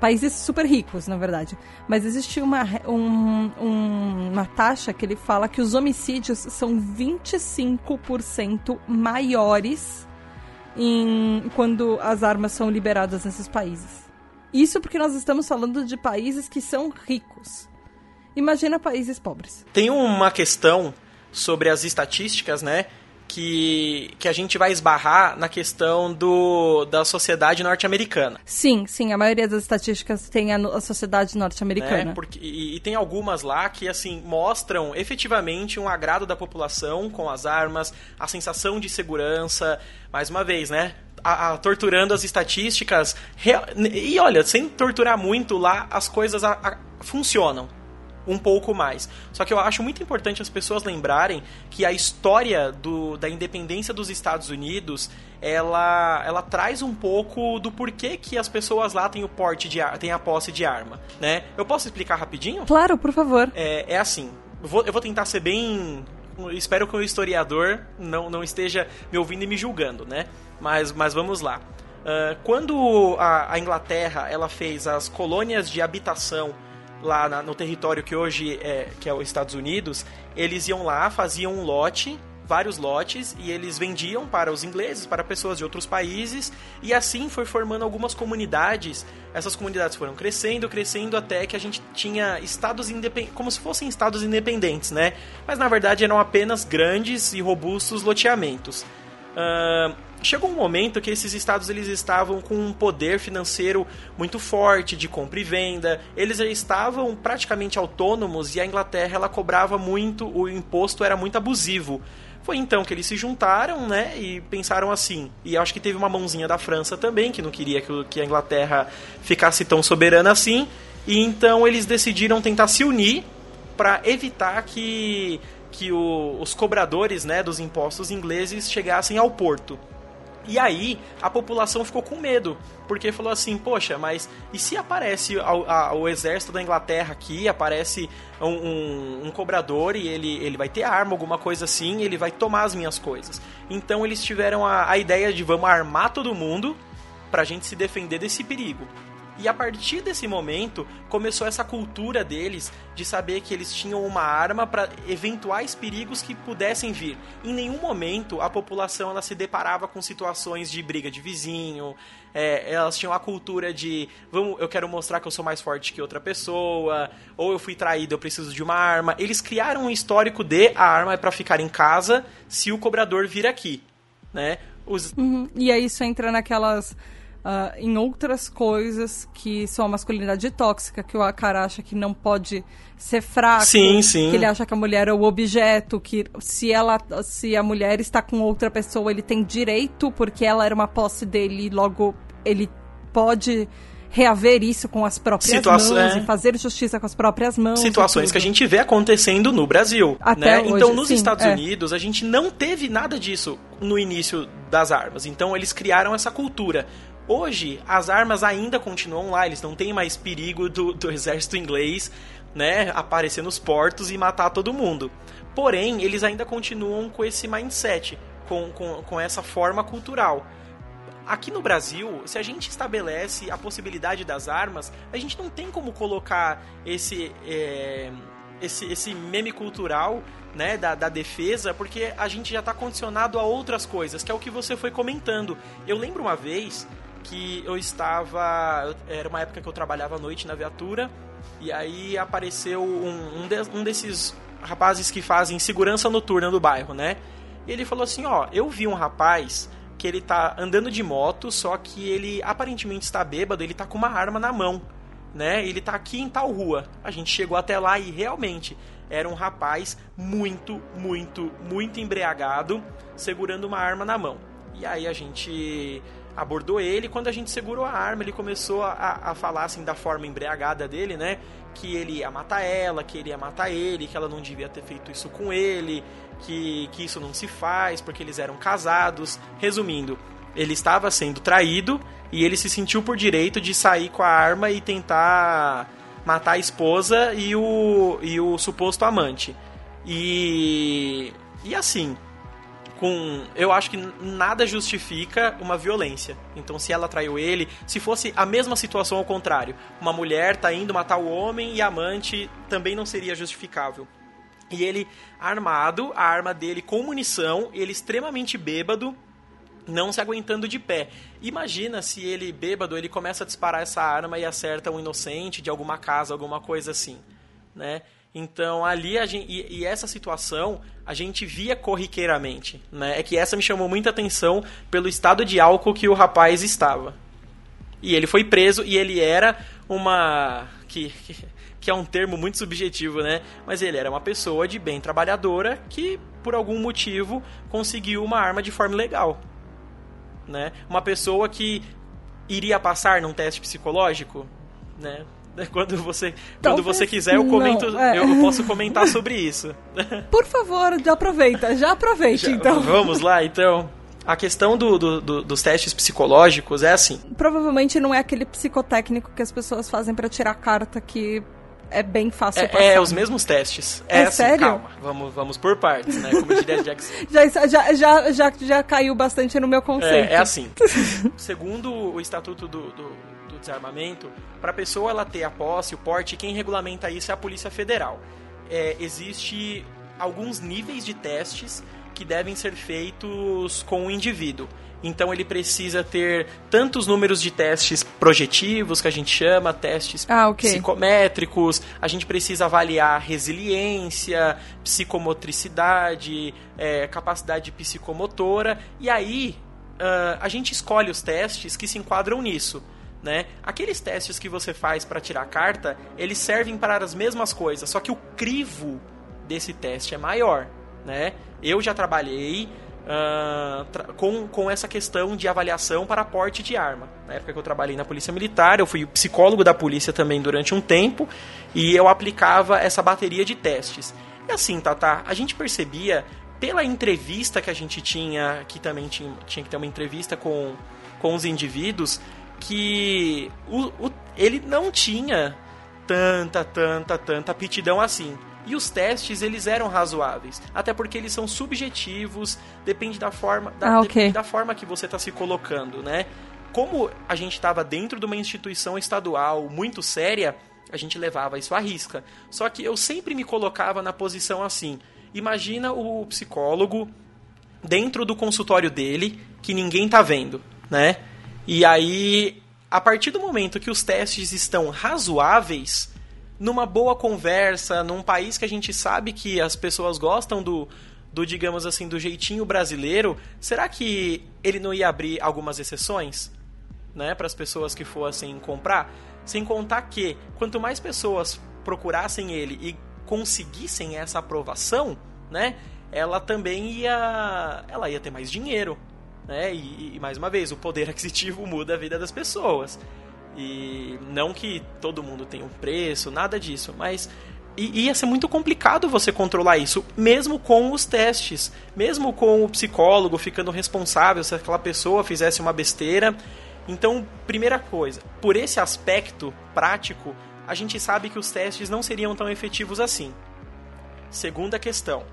países super ricos, na verdade. Mas existe uma, um- um- uma taxa que ele fala que os homicídios são 25% maiores em, quando as armas são liberadas nesses países. Isso porque nós estamos falando de países que são ricos. Imagina países pobres. Tem uma questão sobre as estatísticas, né? Que, que a gente vai esbarrar na questão do, da sociedade norte-americana. Sim, sim, a maioria das estatísticas tem a, a sociedade norte-americana. né? Porque, e, e tem algumas lá que assim mostram efetivamente um agrado da população com as armas, a sensação de segurança, mais uma vez, né? A, a- torturando as estatísticas. Real- e olha, sem torturar muito lá, as coisas funcionam um pouco mais. Só que eu acho muito importante as pessoas lembrarem que a história do, da independência dos Estados Unidos ela, ela traz um pouco do porquê que as pessoas lá têm o porte de têm a posse de arma, né? Eu posso explicar rapidinho? Claro, por favor. É, é assim, eu vou, eu vou tentar ser bem. Espero que o historiador não, não esteja me ouvindo e me julgando, né? Mas, mas vamos lá. Ah, quando a, a Inglaterra ela fez as colônias de habitação lá na- no território que hoje é, que é os Estados Unidos, eles iam lá, faziam um lote, vários lotes, e eles vendiam para os ingleses, para pessoas de outros países, e assim foi formando algumas comunidades. Essas comunidades foram crescendo, crescendo, até que a gente tinha estados independentes, como se fossem estados independentes, né? Mas na verdade eram apenas grandes e robustos loteamentos. Ahn, chegou um momento que esses estados eles estavam com um poder financeiro muito forte de compra e venda. Eles já estavam praticamente autônomos e a Inglaterra ela cobrava muito, o imposto era muito abusivo. Foi então que eles se juntaram, né, e pensaram assim. E acho que teve uma mãozinha da França também, que não queria que, a Inglaterra ficasse tão soberana assim. E então eles decidiram tentar se unir para evitar que, que o- os cobradores né, dos impostos ingleses chegassem ao porto. E aí a população ficou com medo, porque falou assim, poxa, mas e se aparece ao- o exército da Inglaterra aqui, aparece um, um- um cobrador e ele, ele vai ter arma, alguma coisa assim, ele vai tomar as minhas coisas. Então eles tiveram a, a ideia de vamos armar todo mundo pra gente se defender desse perigo. E a partir desse momento começou essa cultura deles de saber que eles tinham uma arma para eventuais perigos que pudessem vir. Em nenhum momento a população ela se deparava com situações de briga de vizinho. é, elas tinham a cultura de vamos, eu quero mostrar que eu sou mais forte que outra pessoa, ou eu fui traído, eu preciso de uma arma. Eles criaram um histórico de a arma é para ficar em casa se o cobrador vir aqui, né? Os, Uhum. E aí isso entra naquelas. Ah, em outras coisas que são a masculinidade tóxica, que o cara acha que não pode ser fraco. Sim, sim. Que ele acha que a mulher é o objeto, que se ela se a mulher está com outra pessoa, ele tem direito, porque ela era uma posse dele, e logo ele pode reaver isso com as próprias mãos é. e fazer justiça com as próprias mãos. situações que a gente vê acontecendo no Brasil. Até né? hoje, então, nos sim, Estados é. Unidos, a gente não teve nada disso no início das armas. Então, eles criaram essa cultura. Hoje, as armas ainda continuam lá, eles não têm mais perigo do, do exército inglês né, aparecer nos portos e matar todo mundo. Porém, eles ainda continuam com esse mindset, com, com, com essa forma cultural. Aqui no Brasil, se a gente estabelece a possibilidade das armas, a gente não tem como colocar esse, é, esse, esse meme cultural né, da, da defesa, porque a gente já está condicionado a outras coisas, que é o que você foi comentando. Eu lembro uma vez que eu estava. Era uma época que eu trabalhava à noite na viatura, e aí apareceu um, um, de- um desses rapazes que fazem segurança noturna do bairro, né? E ele falou assim: Ó, eu vi um rapaz que ele tá andando de moto, só que ele aparentemente está bêbado, ele tá com uma arma na mão. né? Ele tá aqui em tal rua. A gente chegou até lá e realmente era um rapaz muito, muito, muito embriagado, segurando uma arma na mão. E aí a gente abordou ele. Quando a gente segurou a arma, ele começou a, a falar assim da forma embriagada dele, né? Que ele ia matar ela, que ele ia matar ele, que ela não devia ter feito isso com ele, que, que isso não se faz porque eles eram casados. Resumindo, ele estava sendo traído e ele se sentiu por direito de sair com a arma e tentar matar a esposa e o, e o suposto amante. E, e assim, com eu acho que nada justifica uma violência. Então, se ela traiu ele, se fosse a mesma situação ao contrário, uma mulher tá indo matar o homem e a amante também não seria justificável. E ele armado, a arma dele com munição, ele extremamente bêbado, não se aguentando de pé. Imagina se ele bêbado, ele começa a disparar essa arma e acerta um inocente de alguma casa, alguma coisa assim, né? Então ali a gente, e, e, essa situação a gente via corriqueiramente, né? É que essa me chamou muita atenção pelo estado de álcool que o rapaz estava. E ele foi preso e ele era uma que, que, que é um termo muito subjetivo, né? Mas ele era uma pessoa de bem trabalhadora que por algum motivo conseguiu uma arma de forma legal né? Uma pessoa que iria passar num teste psicológico, né? Quando você, quando você quiser, eu comento, não, é. eu posso comentar sobre isso. [LAUGHS] Por favor, já aproveita, já aproveite, já, então. Vamos lá, então. A questão do, do, do, dos testes psicológicos é assim. Provavelmente não é aquele psicotécnico que as pessoas fazem para tirar carta que é bem fácil é, passar. É, os mesmos testes. É, é assim, sério? Calma, vamos, vamos por partes, né? Como diria Jackson. [LAUGHS] já, já, já, já, já caiu bastante no meu conceito. É, é assim. [LAUGHS] Segundo o Estatuto do, do, do Desarmamento, para a pessoa ela ter a posse, o porte, quem regulamenta isso é a Polícia Federal. É, existe alguns níveis de testes que devem ser feitos com o indivíduo. Então ele precisa ter tantos números de testes projetivos, que a gente chama, testes ah, okay. psicométricos, a gente precisa avaliar resiliência, psicomotricidade, é, capacidade psicomotora, e aí uh, a gente escolhe os testes que se enquadram nisso. Né? Aqueles testes que você faz para tirar carta, eles servem para as mesmas coisas, só que o crivo desse teste é maior. Né? Eu já trabalhei uh, com, com essa questão de avaliação para porte de arma. Na época que eu trabalhei na Polícia Militar, eu fui psicólogo da polícia também durante um tempo e eu aplicava essa bateria de testes. E assim, Tata, a gente percebia pela entrevista que a gente tinha, que também tinha, tinha que ter uma entrevista com, com os indivíduos, que o, o, ele não tinha tanta, tanta, tanta aptidão assim. E os testes, eles eram razoáveis. Até porque eles são subjetivos, depende da forma, da, ah, okay. da forma que você está se colocando, né? Como a gente estava dentro de uma instituição estadual muito séria, a gente levava isso à risca. Só que eu sempre me colocava na posição assim. Imagina o psicólogo dentro do consultório dele, que ninguém tá vendo, né? E aí, a partir do momento que os testes estão razoáveis, numa boa conversa, num país que a gente sabe que as pessoas gostam do, do digamos assim, do jeitinho brasileiro, será que ele não ia abrir algumas exceções, né, para as pessoas que fossem comprar? Sem contar que quanto mais pessoas procurassem ele e conseguissem essa aprovação, né, ela também ia, ela ia ter mais dinheiro, né? E, e mais uma vez, o poder [LAUGHS] aquisitivo muda a vida das pessoas. E não que todo mundo tenha um preço, nada disso, mas ia ser muito complicado você controlar isso, mesmo com os testes, mesmo com o psicólogo ficando responsável se aquela pessoa fizesse uma besteira. Então, primeira coisa, por esse aspecto prático, a gente sabe que os testes não seriam tão efetivos assim. Segunda questão,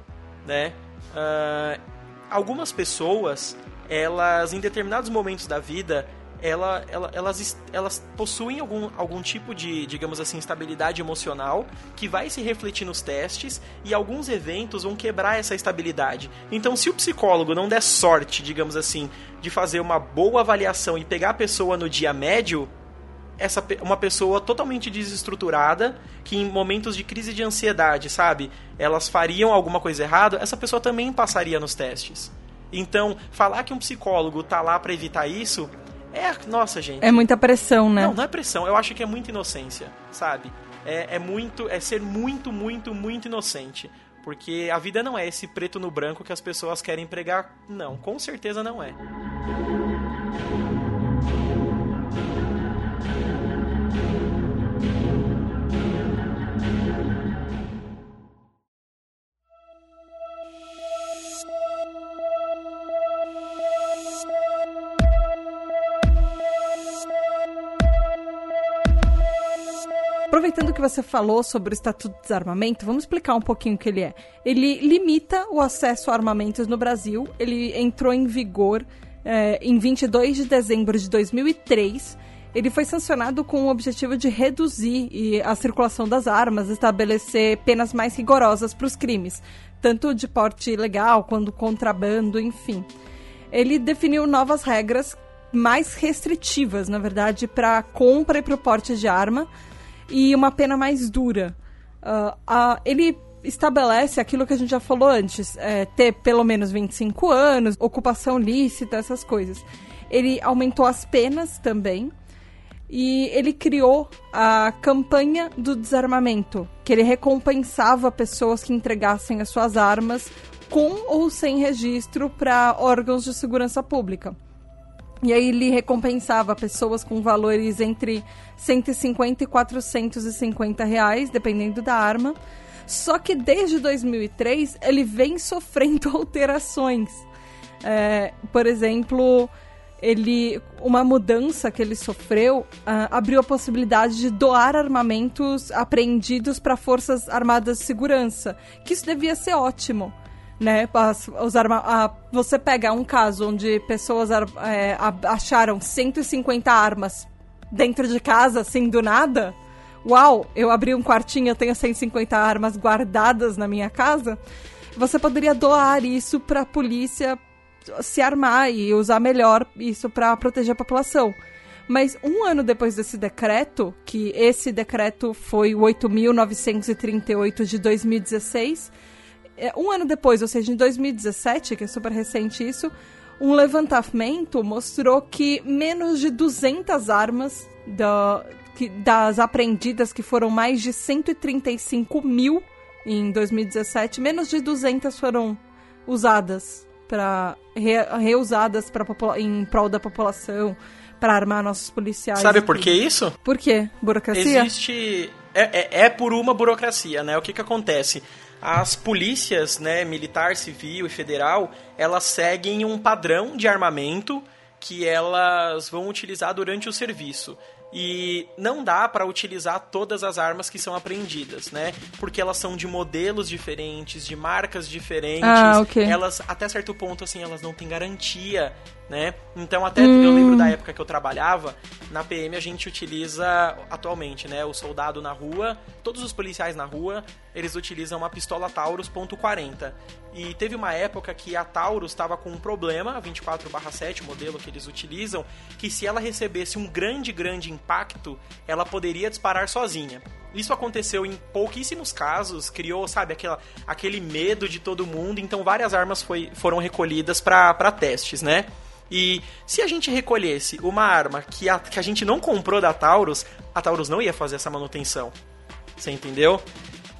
né? Uh, algumas pessoas, elas em determinados momentos da vida, ela, ela, elas, elas possuem algum, algum tipo de, digamos assim, estabilidade emocional que vai se refletir nos testes e alguns eventos vão quebrar essa estabilidade. Então, se o psicólogo não der sorte, digamos assim, de fazer uma boa avaliação e pegar a pessoa no dia médio, essa uma pessoa totalmente desestruturada, que em momentos de crise de ansiedade, sabe, elas fariam alguma coisa errada, essa pessoa também passaria nos testes. Então, falar que um psicólogo tá lá para evitar isso É, nossa, gente. É muita pressão, né? Não, não é pressão. Eu acho que é muita inocência, sabe? É, é muito, é ser muito, muito, muito inocente. Porque a vida não é esse preto no branco que as pessoas querem pregar. Não, com certeza não é. Aproveitando que você falou sobre o Estatuto de Desarmamento, vamos explicar um pouquinho o que ele é. Ele limita o acesso a armamentos no Brasil. Ele entrou em vigor é, em 22 de dezembro de 2003. Ele foi sancionado com o objetivo de reduzir a circulação das armas, estabelecer penas mais rigorosas para os crimes, tanto de porte ilegal quanto contrabando, enfim. Ele definiu novas regras mais restritivas, na verdade, para compra e para o porte de arma e uma pena mais dura. Uh, ele estabelece aquilo que a gente já falou antes, é, ter pelo menos 25 anos, ocupação lícita, essas coisas. Ele aumentou as penas também e ele criou a campanha do desarmamento, que ele recompensava pessoas que entregassem as suas armas com ou sem registro para órgãos de segurança pública. E aí ele recompensava pessoas com valores entre 150 e 450 reais, dependendo da arma. Só que desde 2003 ele vem sofrendo [LAUGHS] alterações. É, por exemplo, ele uma mudança que ele sofreu uh, abriu a possibilidade de doar armamentos apreendidos para forças armadas de segurança, que isso devia ser ótimo né? A, você pega um caso onde pessoas é, acharam 150 armas dentro de casa, assim, do nada. Uau, eu abri um quartinho, eu tenho 150 armas guardadas na minha casa. Você poderia doar isso para a polícia se armar e usar melhor isso para proteger a população. Mas um ano depois desse decreto, que esse decreto foi o 8.938 de 2016, é, um ano depois, ou seja, em 2017, que é super recente isso, um levantamento mostrou que menos de 200 armas da, que, das apreendidas, que foram mais de 135 mil em 2017, menos de 200 foram usadas para re, reusadas para em prol da população para armar nossos policiais. Sabe por que isso? Por quê? Burocracia? Existe é, é, é por uma burocracia, né? O que que acontece? As polícias, né, militar, civil e federal, elas seguem um padrão de armamento que elas vão utilizar durante o serviço. E não dá para utilizar todas as armas que são apreendidas, né? Porque elas são de modelos diferentes, de marcas diferentes. Ah, okay. Elas, até certo ponto, assim, elas não têm garantia né? Então até hum. eu lembro da época que eu trabalhava, na PM a gente utiliza atualmente, né, o soldado na rua, todos os policiais na rua, eles utilizam uma pistola Taurus .40. E teve uma época que a Taurus estava com um problema, 24/7, o modelo que eles utilizam, que se ela recebesse um grande, grande impacto, ela poderia disparar sozinha. Isso aconteceu em pouquíssimos casos, criou, sabe, aquela, aquele medo de todo mundo, então várias armas foi, foram recolhidas para testes, né? E se a gente recolhesse uma arma que a, que a gente não comprou da Taurus, a Taurus não ia fazer essa manutenção. Você entendeu?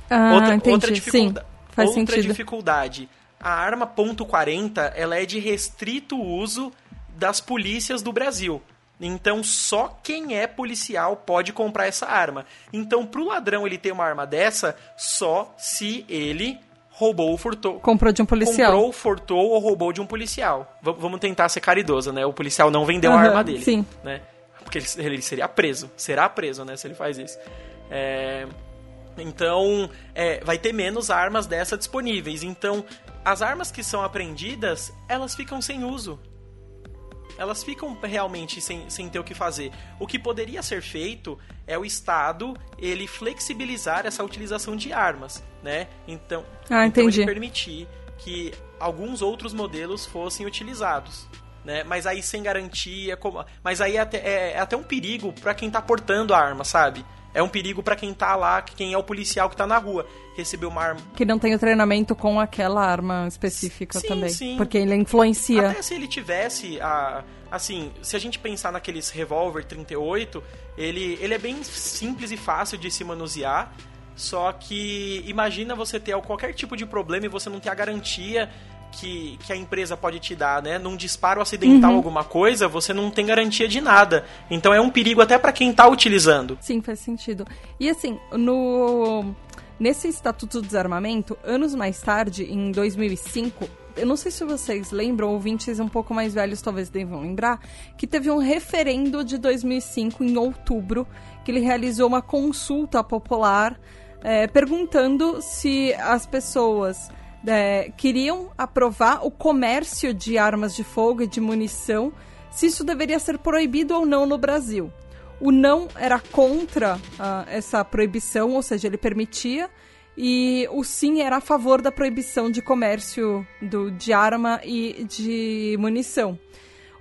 Ah, outra, entendi. outra dificuldade. Sim, faz outra sentido. dificuldade. A arma .40, ela é de restrito uso das polícias do Brasil. Então só quem é policial pode comprar essa arma. Então pro ladrão ele ter uma arma dessa só se ele roubou ou furtou. Comprou de um policial. Comprou, furtou ou roubou de um policial. V vamos tentar ser caridoso, né? O policial não vendeu uhum, a arma dele. Sim. Né? Porque ele, ele, seria preso. Será preso, né? Se ele faz isso. É... Então, é, vai ter menos armas dessa disponíveis. Então, as armas que são apreendidas, elas ficam sem uso elas ficam realmente sem, sem ter o que fazer. O que poderia ser feito é o Estado ele flexibilizar essa utilização de armas, né? Então, ah, então ele permitir que alguns outros modelos fossem utilizados. Né? Mas aí sem garantia, como... mas aí é até, é, é até um perigo para quem tá portando a arma, sabe? É um perigo para quem tá lá, quem é o policial que tá na rua. Receber uma arma. Que não tem o treinamento com aquela arma específica Sim, também. sim. Porque ele influencia. Até se ele tivesse a. Assim, se a gente pensar naqueles revólver 38, ele, ele é bem simples e fácil de se manusear. Só que imagina você ter qualquer tipo de problema e você não ter a garantia que, que a empresa pode te dar, né? Num disparo acidental, Uhum. alguma coisa, você não tem garantia de nada. Então é um perigo até para quem tá utilizando. Sim, faz sentido. E assim, no nesse Estatuto do Desarmamento, anos mais tarde, em 2005, eu não sei se vocês lembram, ouvintes um pouco mais velhos talvez devam lembrar, que teve um referendo de 2005, em outubro, que ele realizou uma consulta popular eh, perguntando se as pessoas eh, queriam aprovar o comércio de armas de fogo e de munição, se isso deveria ser proibido ou não no Brasil. O não era contra ah, essa proibição, ou seja, ele permitia, e o sim era a favor da proibição de comércio do, de arma e de munição.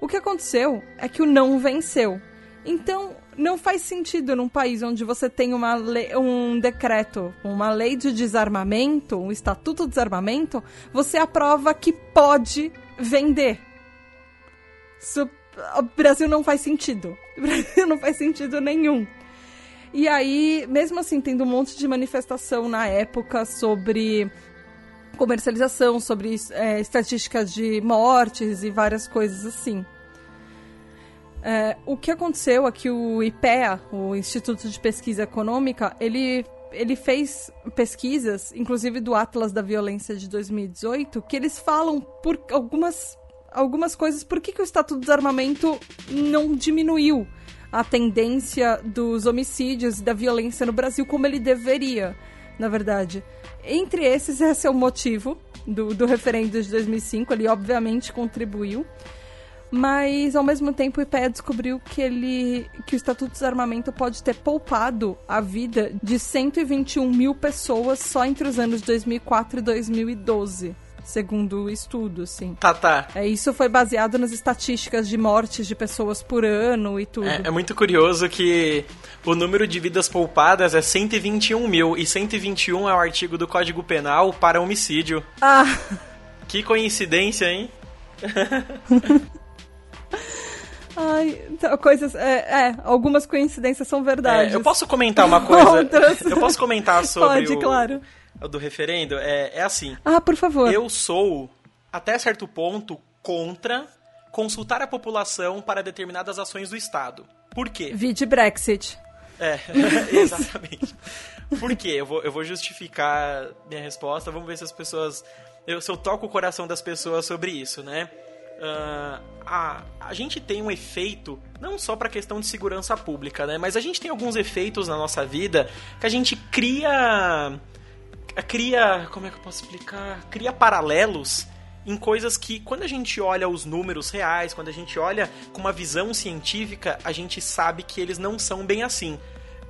O que aconteceu é que o não venceu. Então, não faz sentido num país onde você tem uma lei, um decreto, uma lei de desarmamento, um estatuto de desarmamento, você aprova que pode vender. Isso, o Brasil não faz sentido. O [LAUGHS] Brasil não faz sentido nenhum. E aí, mesmo assim, tendo um monte de manifestação na época sobre comercialização, sobre é, estatísticas de mortes e várias coisas assim. É, o que aconteceu é que o IPEA, o Instituto de Pesquisa Econômica, ele, ele fez pesquisas, inclusive do Atlas da Violência de 2018, que eles falam por algumas, algumas coisas, por que, que o Estatuto do Desarmamento não diminuiu a tendência dos homicídios e da violência no Brasil como ele deveria, na verdade. Entre esses, esse é o motivo do, do referendo de 2005, ele obviamente contribuiu. Mas, ao mesmo tempo, o IPEA descobriu que, ele, que o Estatuto de Desarmamento pode ter poupado a vida de 121 mil pessoas só entre os anos de 2004 e 2012, segundo o estudo, assim. Tá, tá. É, isso foi baseado nas estatísticas de mortes de pessoas por ano e tudo. É, é muito curioso que o número de vidas poupadas é 121 mil e 121 é o artigo do Código Penal para homicídio. Ah, Que coincidência, hein? [LAUGHS] ai, então, coisas. É, é, algumas coincidências são verdades. É, eu posso comentar uma coisa? Outras. Eu posso comentar [LAUGHS] sobre Pode, o, claro. o do referendo? É, é assim, Ah, por favor. eu sou, até certo ponto, contra consultar a população para determinadas ações do Estado. Por quê? Vide Brexit. É, [LAUGHS] exatamente. Por quê? Eu vou, eu vou justificar minha resposta, vamos ver se as pessoas. Eu, se eu toco o coração das pessoas sobre isso, né? Ah, a, a gente tem um efeito, não só para questão de segurança pública, né? Mas a gente tem alguns efeitos na nossa vida que a gente cria. Cria. Como é que eu posso explicar? Cria paralelos em coisas que, quando a gente olha os números reais, quando a gente olha com uma visão científica, a gente sabe que eles não são bem assim.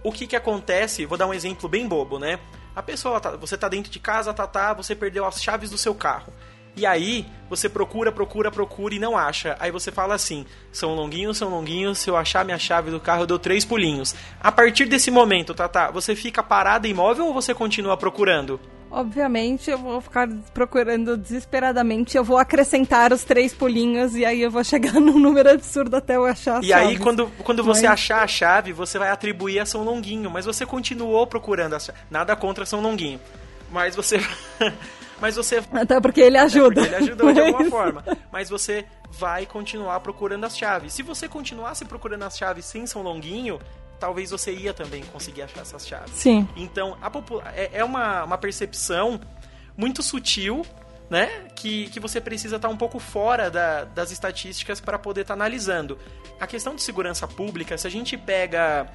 O que que acontece? Vou dar um exemplo bem bobo, né? A pessoa, tá, você tá dentro de casa, tá, tá, você perdeu as chaves do seu carro. E aí, você procura, procura, procura e não acha. Aí você fala assim: São Longuinho, São Longuinho, se eu achar minha chave do carro, eu dou três pulinhos. A partir desse momento, Tata, você fica parada imóvel ou você continua procurando? Obviamente, eu vou ficar procurando desesperadamente. Eu vou acrescentar os três pulinhos e aí eu vou chegar [LAUGHS] num número absurdo até eu achar as E aí, quando, quando você Mas- achar a chave, você vai atribuir a São Longuinho, mas você continuou procurando a chave. Nada contra São Longuinho. Mas você. [LAUGHS] mas você. [LAUGHS] Até porque ele ajuda. Porque ele ajudou de alguma Mas- forma. Mas você vai continuar procurando as chaves. Se você continuasse procurando as chaves sem São Longuinho, talvez você ia também conseguir achar essas chaves. Sim. Então, a popula- é, é uma, uma percepção muito sutil, né? Que, que você precisa estar um pouco fora da- das estatísticas para poder estar analisando. A questão de segurança pública, se a gente pega.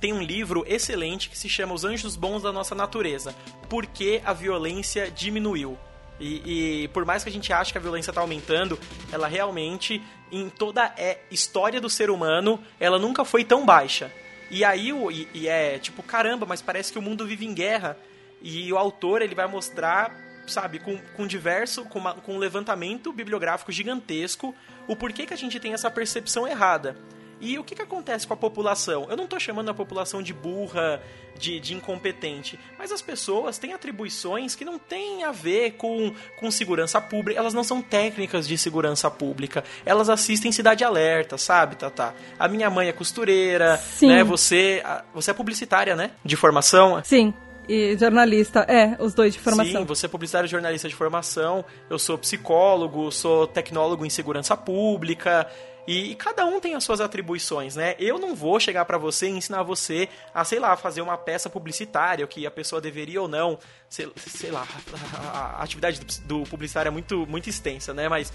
Tem um livro excelente que se chama Os Anjos Bons da Nossa Natureza. Por que a violência diminuiu? E, e por mais que a gente ache que a violência está aumentando, ela realmente, em toda a história do ser humano, ela nunca foi tão baixa. E aí, e, e é tipo, caramba, mas parece que o mundo vive em guerra. E o autor, ele vai mostrar, sabe, com, com diverso, com, uma- com um levantamento bibliográfico gigantesco, o porquê que a gente tem essa percepção errada. E o que, que acontece com a população? Eu não estou chamando a população de burra, de, de, incompetente, mas as pessoas têm atribuições que não têm a ver com, com segurança pública, elas não são técnicas de segurança pública, elas assistem Cidade Alerta, sabe, Tata? A minha mãe é costureira, Sim. né? Você, você é publicitária, né? De formação? Sim. E jornalista, é, os dois de formação. Sim, você é publicitário e jornalista de formação, eu sou psicólogo, sou tecnólogo em segurança pública, e, e, cada um tem as suas atribuições, né? Eu não vou chegar para você e ensinar você a, sei lá, fazer uma peça publicitária, o que a pessoa deveria ou não. Sei, sei lá, a, a atividade do, do publicitário é muito, muito extensa, né? Mas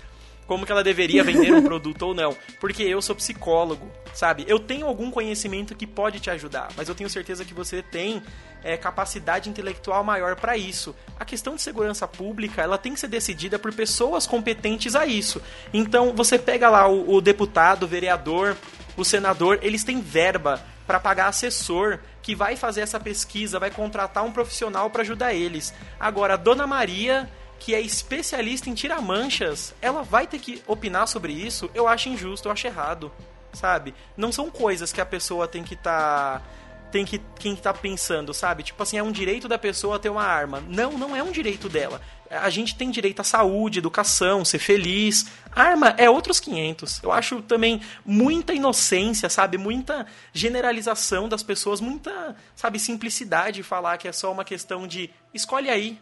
como que ela deveria vender um [LAUGHS] produto ou não. Porque eu sou psicólogo, sabe? Eu tenho algum conhecimento que pode te ajudar, mas eu tenho certeza que você tem é, capacidade intelectual maior para isso. A questão de segurança pública, ela tem que ser decidida por pessoas competentes a isso. Então, você pega lá o, o deputado, o vereador, o senador, eles têm verba para pagar assessor que vai fazer essa pesquisa, vai contratar um profissional para ajudar eles. Agora, a Dona Maria que é especialista em tirar manchas, ela vai ter que opinar sobre isso, eu acho injusto, eu acho errado, sabe? Não são coisas que a pessoa tem que estar. Tá, tem que quem tá pensando, sabe? Tipo assim, é um direito da pessoa ter uma arma. Não, não é um direito dela. A gente tem direito à saúde, educação, ser feliz. Arma é outros 500. Eu acho também muita inocência, sabe? Muita generalização das pessoas, muita, sabe, simplicidade falar que é só uma questão de escolhe aí,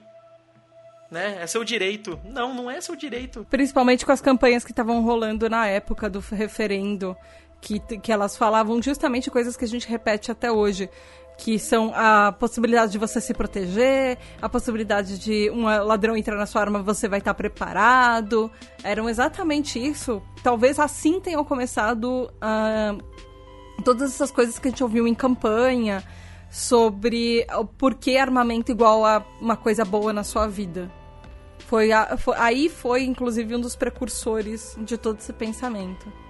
né? É seu direito. Não, não é seu direito. Principalmente com as campanhas que estavam rolando na época do referendo, que, que elas falavam justamente coisas que a gente repete até hoje. Que são a possibilidade de você se proteger, a possibilidade de um ladrão entrar na sua arma você vai estar preparado. Eram exatamente isso. Talvez assim tenham começado uh, todas essas coisas que a gente ouviu em campanha sobre o porquê armamento igual a uma coisa boa na sua vida. Foi, a, foi, aí foi, inclusive, um dos precursores de todo esse pensamento.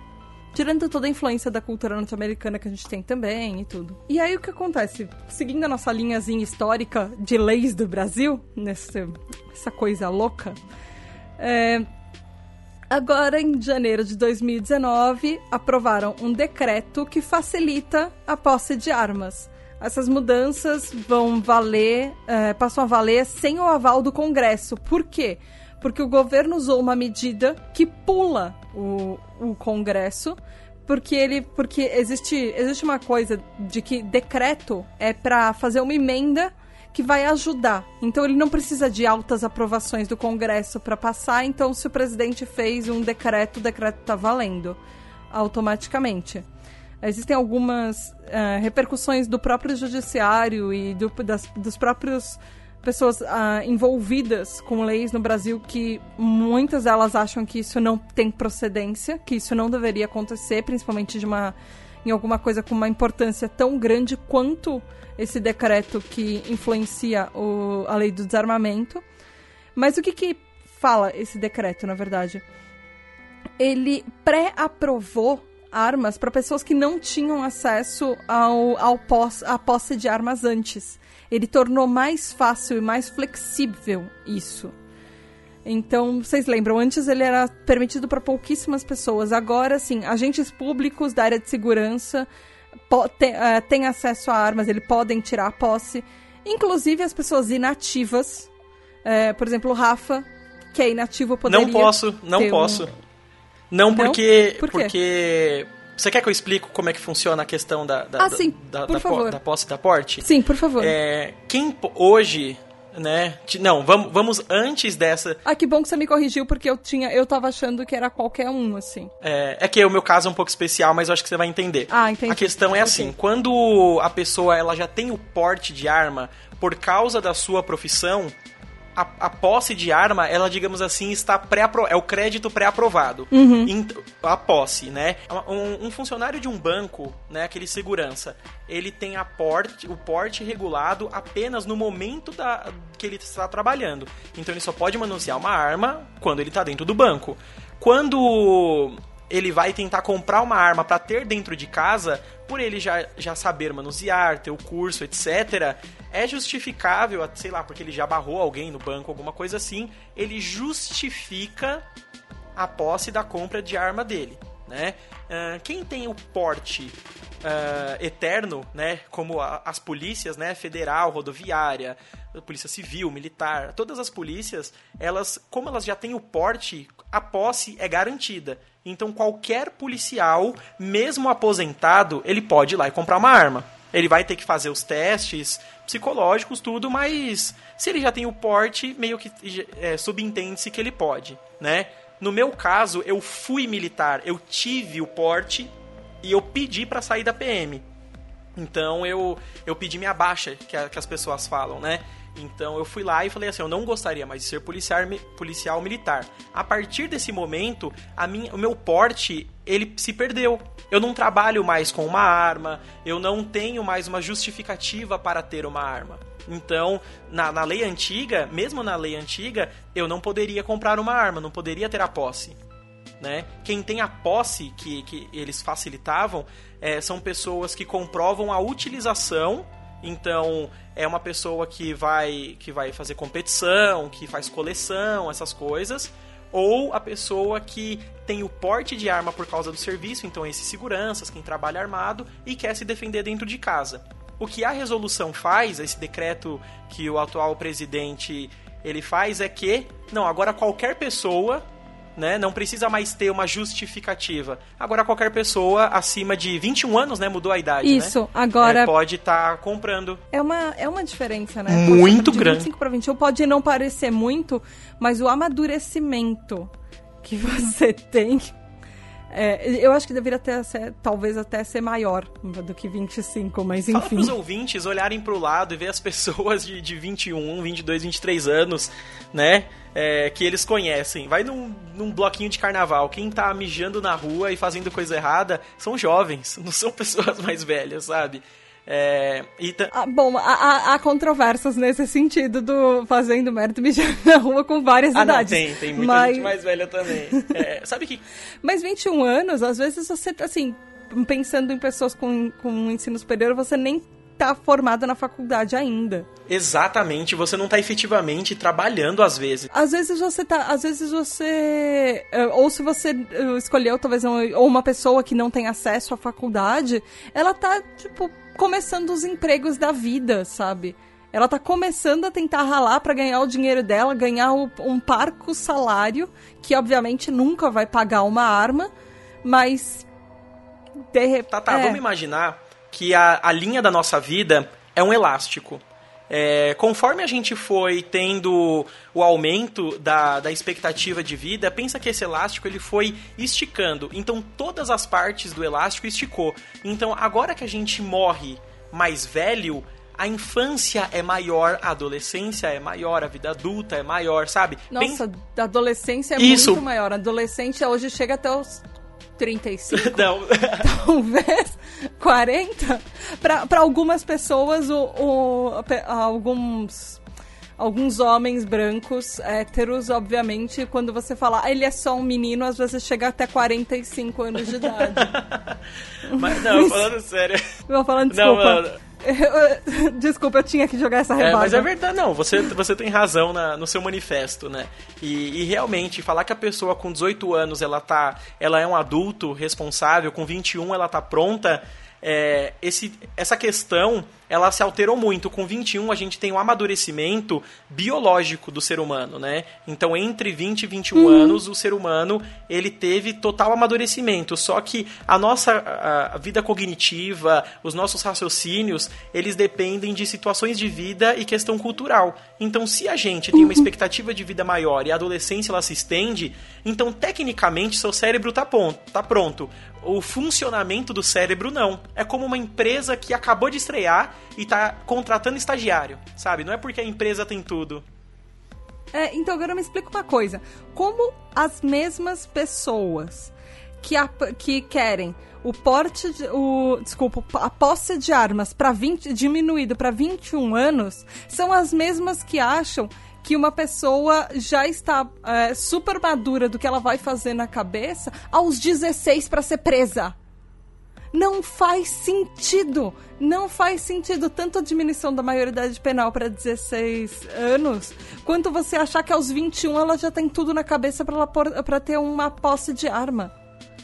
Tirando toda a influência da cultura norte-americana que a gente tem também e tudo. E aí o que acontece? Seguindo a nossa linhazinha histórica de leis do Brasil, nessa essa coisa louca, é, agora em janeiro de 2019 aprovaram um decreto que facilita a posse de armas essas mudanças vão valer, é, passam a valer sem o aval do Congresso. Por quê? Porque o governo usou uma medida que pula o, o Congresso, porque ele, porque existe, existe uma coisa de que decreto é para fazer uma emenda que vai ajudar. Então ele não precisa de altas aprovações do Congresso para passar. Então se o presidente fez um decreto, o decreto está valendo automaticamente existem algumas uh, repercussões do próprio judiciário e do, das dos próprios pessoas uh, envolvidas com leis no Brasil que muitas delas acham que isso não tem procedência, que isso não deveria acontecer, principalmente de uma em alguma coisa com uma importância tão grande quanto esse decreto que influencia o, a lei do desarmamento. Mas o que, que fala esse decreto, na verdade? Ele pré-aprovou armas para pessoas que não tinham acesso ao, ao à posse de armas antes. Ele tornou mais fácil e mais flexível isso. Então, vocês lembram, antes ele era permitido para pouquíssimas pessoas. Agora, sim, agentes públicos da área de segurança têm uh, tem acesso a armas, eles podem tirar a posse. Inclusive as pessoas inativas. Uh, por exemplo, o Rafa, que é inativo, poderia. Não posso, não posso. Um... Não, porque. Por porque. Você quer que eu explique como é que funciona a questão da, da, ah, sim, da, por da, favor. da posse da porte? Sim, por favor. É, quem hoje né? Não, vamos, vamos antes dessa. Ah, que bom que você me corrigiu, porque eu tinha. Eu tava achando que era qualquer um, assim. É, é que o meu caso é um pouco especial, mas eu acho que você vai entender. Ah, entendi. A questão é assim: quando a pessoa ela já tem o porte de arma por causa da sua profissão, a, a, posse de arma, ela, digamos assim, está pré é o crédito pré-aprovado. Uhum. A posse, né? Um, um, funcionário de um banco, né, aquele segurança, ele tem a porte, o porte regulado apenas no momento da, que ele está trabalhando. Então ele só pode manusear uma arma quando ele está dentro do banco. Quando ele vai tentar comprar uma arma para ter dentro de casa, por ele já, já saber manusear, ter o curso, etc., é justificável, sei lá, porque ele já barrou alguém no banco, alguma coisa assim, ele justifica a posse da compra de arma dele. né? Uh, quem tem o porte uh, eterno, né? Como a, as polícias, né? Federal, rodoviária, polícia civil, militar, todas as polícias, elas, como elas já têm o porte, a posse é garantida. Então qualquer policial, mesmo aposentado, ele pode ir lá e comprar uma arma. Ele vai ter que fazer os testes psicológicos, tudo, mas se ele já tem o porte, meio que é, subentende-se que ele pode, né? No meu caso, eu fui militar, eu tive o porte e eu pedi para sair da PM. Então eu, eu pedi minha baixa, que, a, que as pessoas falam, né? Então eu fui lá e falei assim, eu não gostaria mais de ser policial, policial militar. A partir desse momento, a minha, o meu porte ele se perdeu. Eu não trabalho mais com uma arma, eu não tenho mais uma justificativa para ter uma arma. Então, na, na lei antiga, mesmo na lei antiga, eu não poderia comprar uma arma, não poderia ter a posse. Né? Quem tem a posse que, que eles facilitavam é, são pessoas que comprovam a utilização. Então, é uma pessoa que vai, que vai fazer competição, que faz coleção, essas coisas. Ou a pessoa que tem o porte de arma por causa do serviço, então esses seguranças, quem trabalha armado e quer se defender dentro de casa. O que a resolução faz, esse decreto que o atual presidente ele faz é que, não, agora qualquer pessoa né? Não precisa mais ter uma justificativa. Agora qualquer pessoa acima de 21 anos, né, mudou a idade, né? Isso, né? agora é, pode estar tá comprando. É uma é uma diferença, né? Muito de grande. 25 para 21 pode não parecer muito, mas o amadurecimento que [LAUGHS] você tem é, eu acho que deveria ter, ser, talvez até ser maior do que 25, mas enfim. Fala pros ouvintes olharem pro lado e ver as [LAUGHS] pessoas de, de 21, 22, 23 anos, né? É, que eles conhecem. Vai num, num bloquinho de carnaval. Quem tá mijando na rua e fazendo coisa errada são jovens, [LAUGHS] não são pessoas mais velhas, sabe? É, tá... ah, bom, há, há, controvérsias nesse sentido do fazendo mérito mijando [LAUGHS] na rua com várias ah, idades. Não, tem, tem muita mas... gente mais velha também. É, sabe que. Mas 21 anos, às vezes você, assim, pensando em pessoas com, com ensino superior, você nem tá formada na faculdade ainda. Exatamente, você não tá efetivamente trabalhando às vezes. Às vezes você tá, às vezes você eh, ou se você eh, escolheu talvez um, ou uma pessoa que não tem acesso à faculdade, ela tá tipo começando os empregos da vida, sabe? Ela tá começando a tentar ralar para ganhar o dinheiro dela, ganhar um parco salário, que obviamente nunca vai pagar uma arma, mas. De... Tá, tá, é. vamos imaginar que a, a linha da nossa vida é um elástico. É, conforme a gente foi tendo o aumento da, da expectativa de vida, pensa que esse elástico ele foi esticando. Então todas as partes do elástico esticou. Então agora que a gente morre mais velho, a infância é maior, a adolescência é maior, a vida adulta é maior, sabe? Nossa, a adolescência é Isso. muito maior. A adolescente hoje chega até os 35? [LAUGHS] Não. Talvez 40? Para algumas pessoas, o, o, alguns alguns homens brancos, héteros, obviamente, quando você fala, ah, ele é só um menino, às vezes chega até 45 anos de idade. [LAUGHS] Mas não, falando sério. Vou falando desculpa. Não, [LAUGHS] Desculpa, eu tinha que jogar essa rebata. É, mas é verdade, não. Você, você tem razão na, no seu manifesto, né? E, e, realmente, falar que a pessoa com 18 anos ela tá. Ela é um adulto responsável, com 21 ela tá pronta. É, esse, essa questão ela se alterou muito. Com 21 a gente tem um amadurecimento biológico do ser humano, né? Então entre 20 e 21 uhum. anos o ser humano ele teve total amadurecimento. Só que a nossa a, a vida cognitiva, os nossos raciocínios, eles dependem de situações de vida e questão cultural. Então se a gente tem uma uhum. expectativa de vida maior e a adolescência ela se estende, então tecnicamente seu cérebro está pronto, tá pronto. O funcionamento do cérebro não. É como uma empresa que acabou de estrear e tá contratando estagiário, sabe? Não é porque a empresa tem tudo. É, então agora me explica uma coisa. Como as mesmas pessoas que, a, que querem o porte, de, o, desculpa, a posse de armas para 20 diminuído para 21 anos são as mesmas que acham que uma pessoa já está é, super madura do que ela vai fazer na cabeça aos 16 para ser presa. Não faz sentido. Não faz sentido tanto a diminuição da maioridade penal para 16 anos, quanto você achar que aos 21 ela já tem tudo na cabeça para ter uma posse de arma.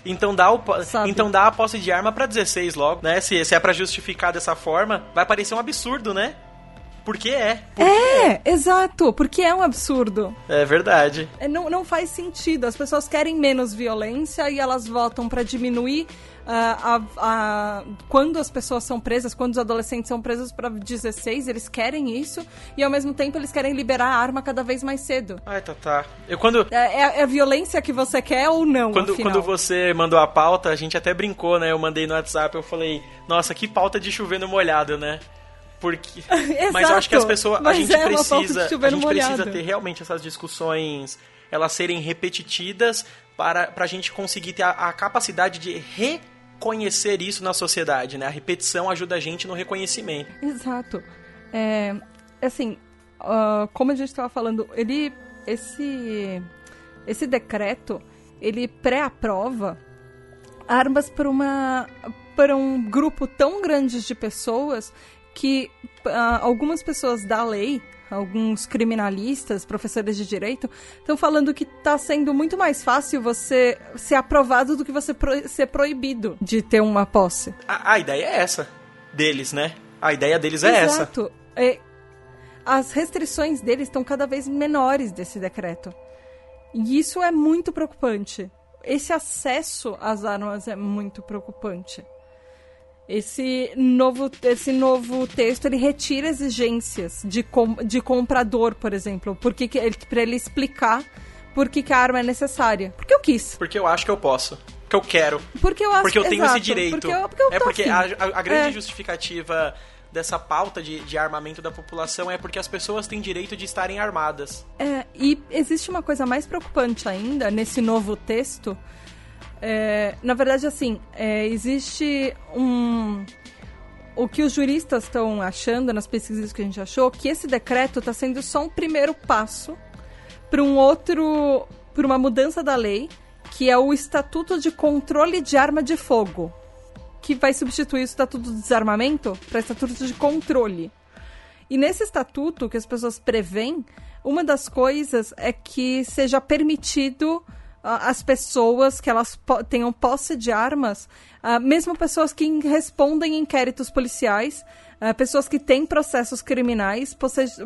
Então dá, o, Sabe? então dá a posse de arma pra 16 logo, né? Se, se é pra justificar dessa forma, vai parecer um absurdo, né? Porque é. É, exato, porque é um absurdo. É verdade. É, Não, não faz sentido. As pessoas querem menos violência e elas votam pra diminuir a, a- quando as pessoas são presas, quando os adolescentes são presos pra 16, eles querem isso e ao mesmo tempo eles querem liberar a arma cada vez mais cedo. Ai, tá, tá. Eu quando. É, é- é a violência que você quer ou não, Quando, afinal. quando você mandou a pauta, a gente até brincou, né? Eu mandei no WhatsApp, eu falei, nossa, que pauta de chover no molhado, né? Porque. [LAUGHS] Mas eu acho que as pessoas. A gente é precisa. A gente precisa ter realmente essas discussões elas serem repetidas para, a gente conseguir ter a, a capacidade de reconhecer isso na sociedade, né? A repetição ajuda a gente no reconhecimento. Exato. É, assim, ah, como a gente estava falando, ele esse esse decreto ele pré-aprova armas para uma para um grupo tão grande de pessoas que ah, algumas pessoas da lei alguns criminalistas, professores de direito, estão falando que está sendo muito mais fácil você ser aprovado do que você pro- ser proibido de ter uma posse. A, a ideia é essa deles, né? A ideia deles é essa. Exato. É, as restrições deles estão cada vez menores desse decreto. E isso é muito preocupante. Esse acesso às armas é muito preocupante. Esse novo, esse novo texto ele retira exigências de, com, de comprador, por exemplo, porque que ele, para ele explicar por que, que a arma é necessária. Porque eu quis. Porque eu acho que eu posso. Que eu quero. Porque eu acho Porque eu tenho exato, esse direito. Porque eu, porque eu é porque a, a- a grande É. justificativa dessa pauta de, de armamento da população é porque as pessoas têm direito de estarem armadas. É, e existe uma coisa mais preocupante ainda nesse novo texto. É, na verdade, assim, é, existe um. O que os juristas estão achando, nas pesquisas que a gente achou, que esse decreto está sendo só um primeiro passo para um outro. para uma mudança da lei, que é o Estatuto de Controle de Arma de Fogo, que vai substituir o Estatuto de Desarmamento para Estatuto de Controle. E nesse estatuto que as pessoas prevêem, uma das coisas é que seja permitido às pessoas que elas po- tenham posse de armas, ah, mesmo pessoas que respondem em inquéritos policiais, ah, pessoas que têm processos criminais,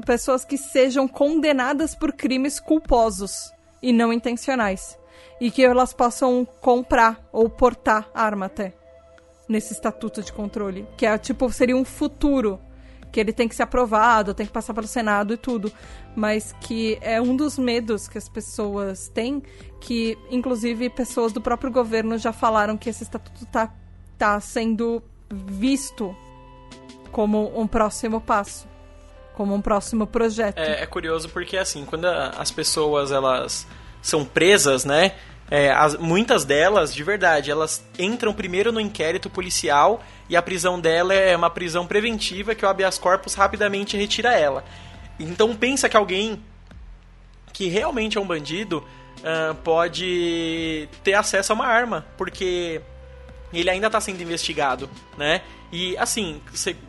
pessoas que sejam condenadas por crimes culposos e não intencionais. E que elas possam comprar ou portar arma até nesse estatuto de controle, que é tipo seria um futuro que ele tem que ser aprovado, tem que passar pelo Senado e tudo, mas que é um dos medos que as pessoas têm, que inclusive pessoas do próprio governo já falaram que esse estatuto tá, tá sendo visto como um próximo passo, como um próximo projeto. É, é curioso porque, assim, quando a- as pessoas elas são presas, né? é, as- muitas delas, de verdade, elas entram primeiro no inquérito policial e a prisão dela é uma prisão preventiva que o habeas corpus rapidamente retira ela. Então pensa que alguém que realmente é um bandido ah, pode ter acesso a uma arma, porque ele ainda está sendo investigado, né? E assim,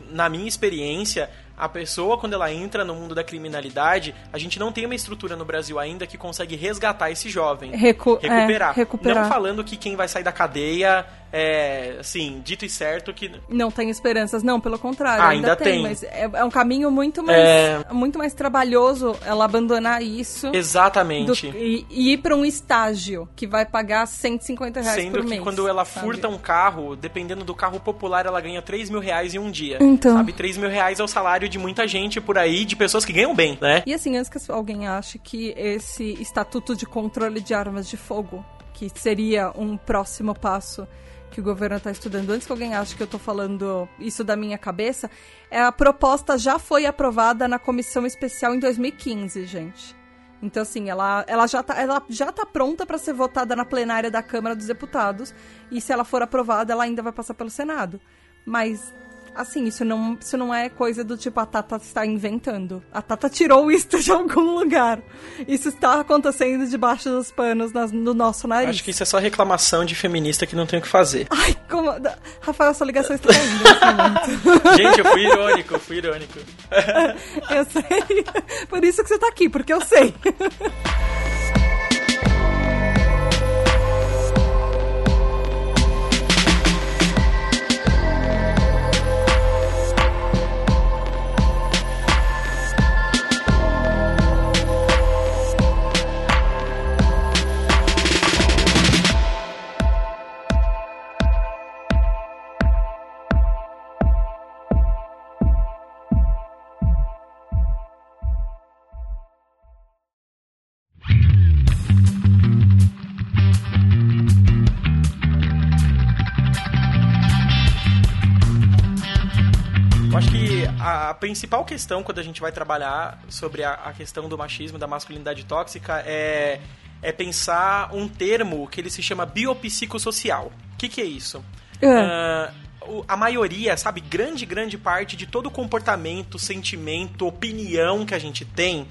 na minha experiência, a pessoa quando ela entra no mundo da criminalidade, a gente não tem uma estrutura no Brasil ainda que consegue resgatar esse jovem, Recu- é, recuperar. recuperar. Não falando que quem vai sair da cadeia é, assim, dito e certo que Não tem esperanças, não, pelo contrário, Ah, ainda, ainda tem, tem. mas é, é um caminho muito mais, É. muito mais trabalhoso ela abandonar isso do- exatamente. e, e ir para um estágio que vai pagar 150 reais Sendo por que mês. quando ela sabe? furta um carro, dependendo do carro popular, ela ganha 3 mil reais em um dia. Então. Sabe, 3 mil reais é o salário de muita gente por aí, de pessoas que ganham bem, né? E assim, antes que alguém ache que esse estatuto de controle de armas de fogo, que seria um próximo passo que o governo está estudando, antes que alguém ache que eu estou falando isso da minha cabeça, é, a proposta já foi aprovada na comissão especial em 2015, gente. Então, assim, ela, ela, já, tá, ela já tá pronta para ser votada na plenária da Câmara dos Deputados. E se ela for aprovada, ela ainda vai passar pelo Senado. Mas, assim, isso não, isso não é coisa do tipo a Tata está inventando. A Tata tirou isso [LAUGHS] de algum lugar. Isso está acontecendo debaixo dos panos nas- no nosso nariz. Acho que isso é só reclamação de feminista que não tem o que fazer. Ai, como. Rafael, sua ligação está [LAUGHS] caindo nesse momento. Gente, eu fui irônico, eu fui irônico. [LAUGHS] Eu sei. Por isso que você tá aqui, porque eu sei. A, principal questão quando a gente vai trabalhar sobre a, a questão do machismo, da masculinidade tóxica, é, é pensar um termo que ele se chama biopsicossocial. O que, que é isso? Uh, a maioria, sabe, grande, grande parte de todo comportamento, sentimento, opinião que a gente tem,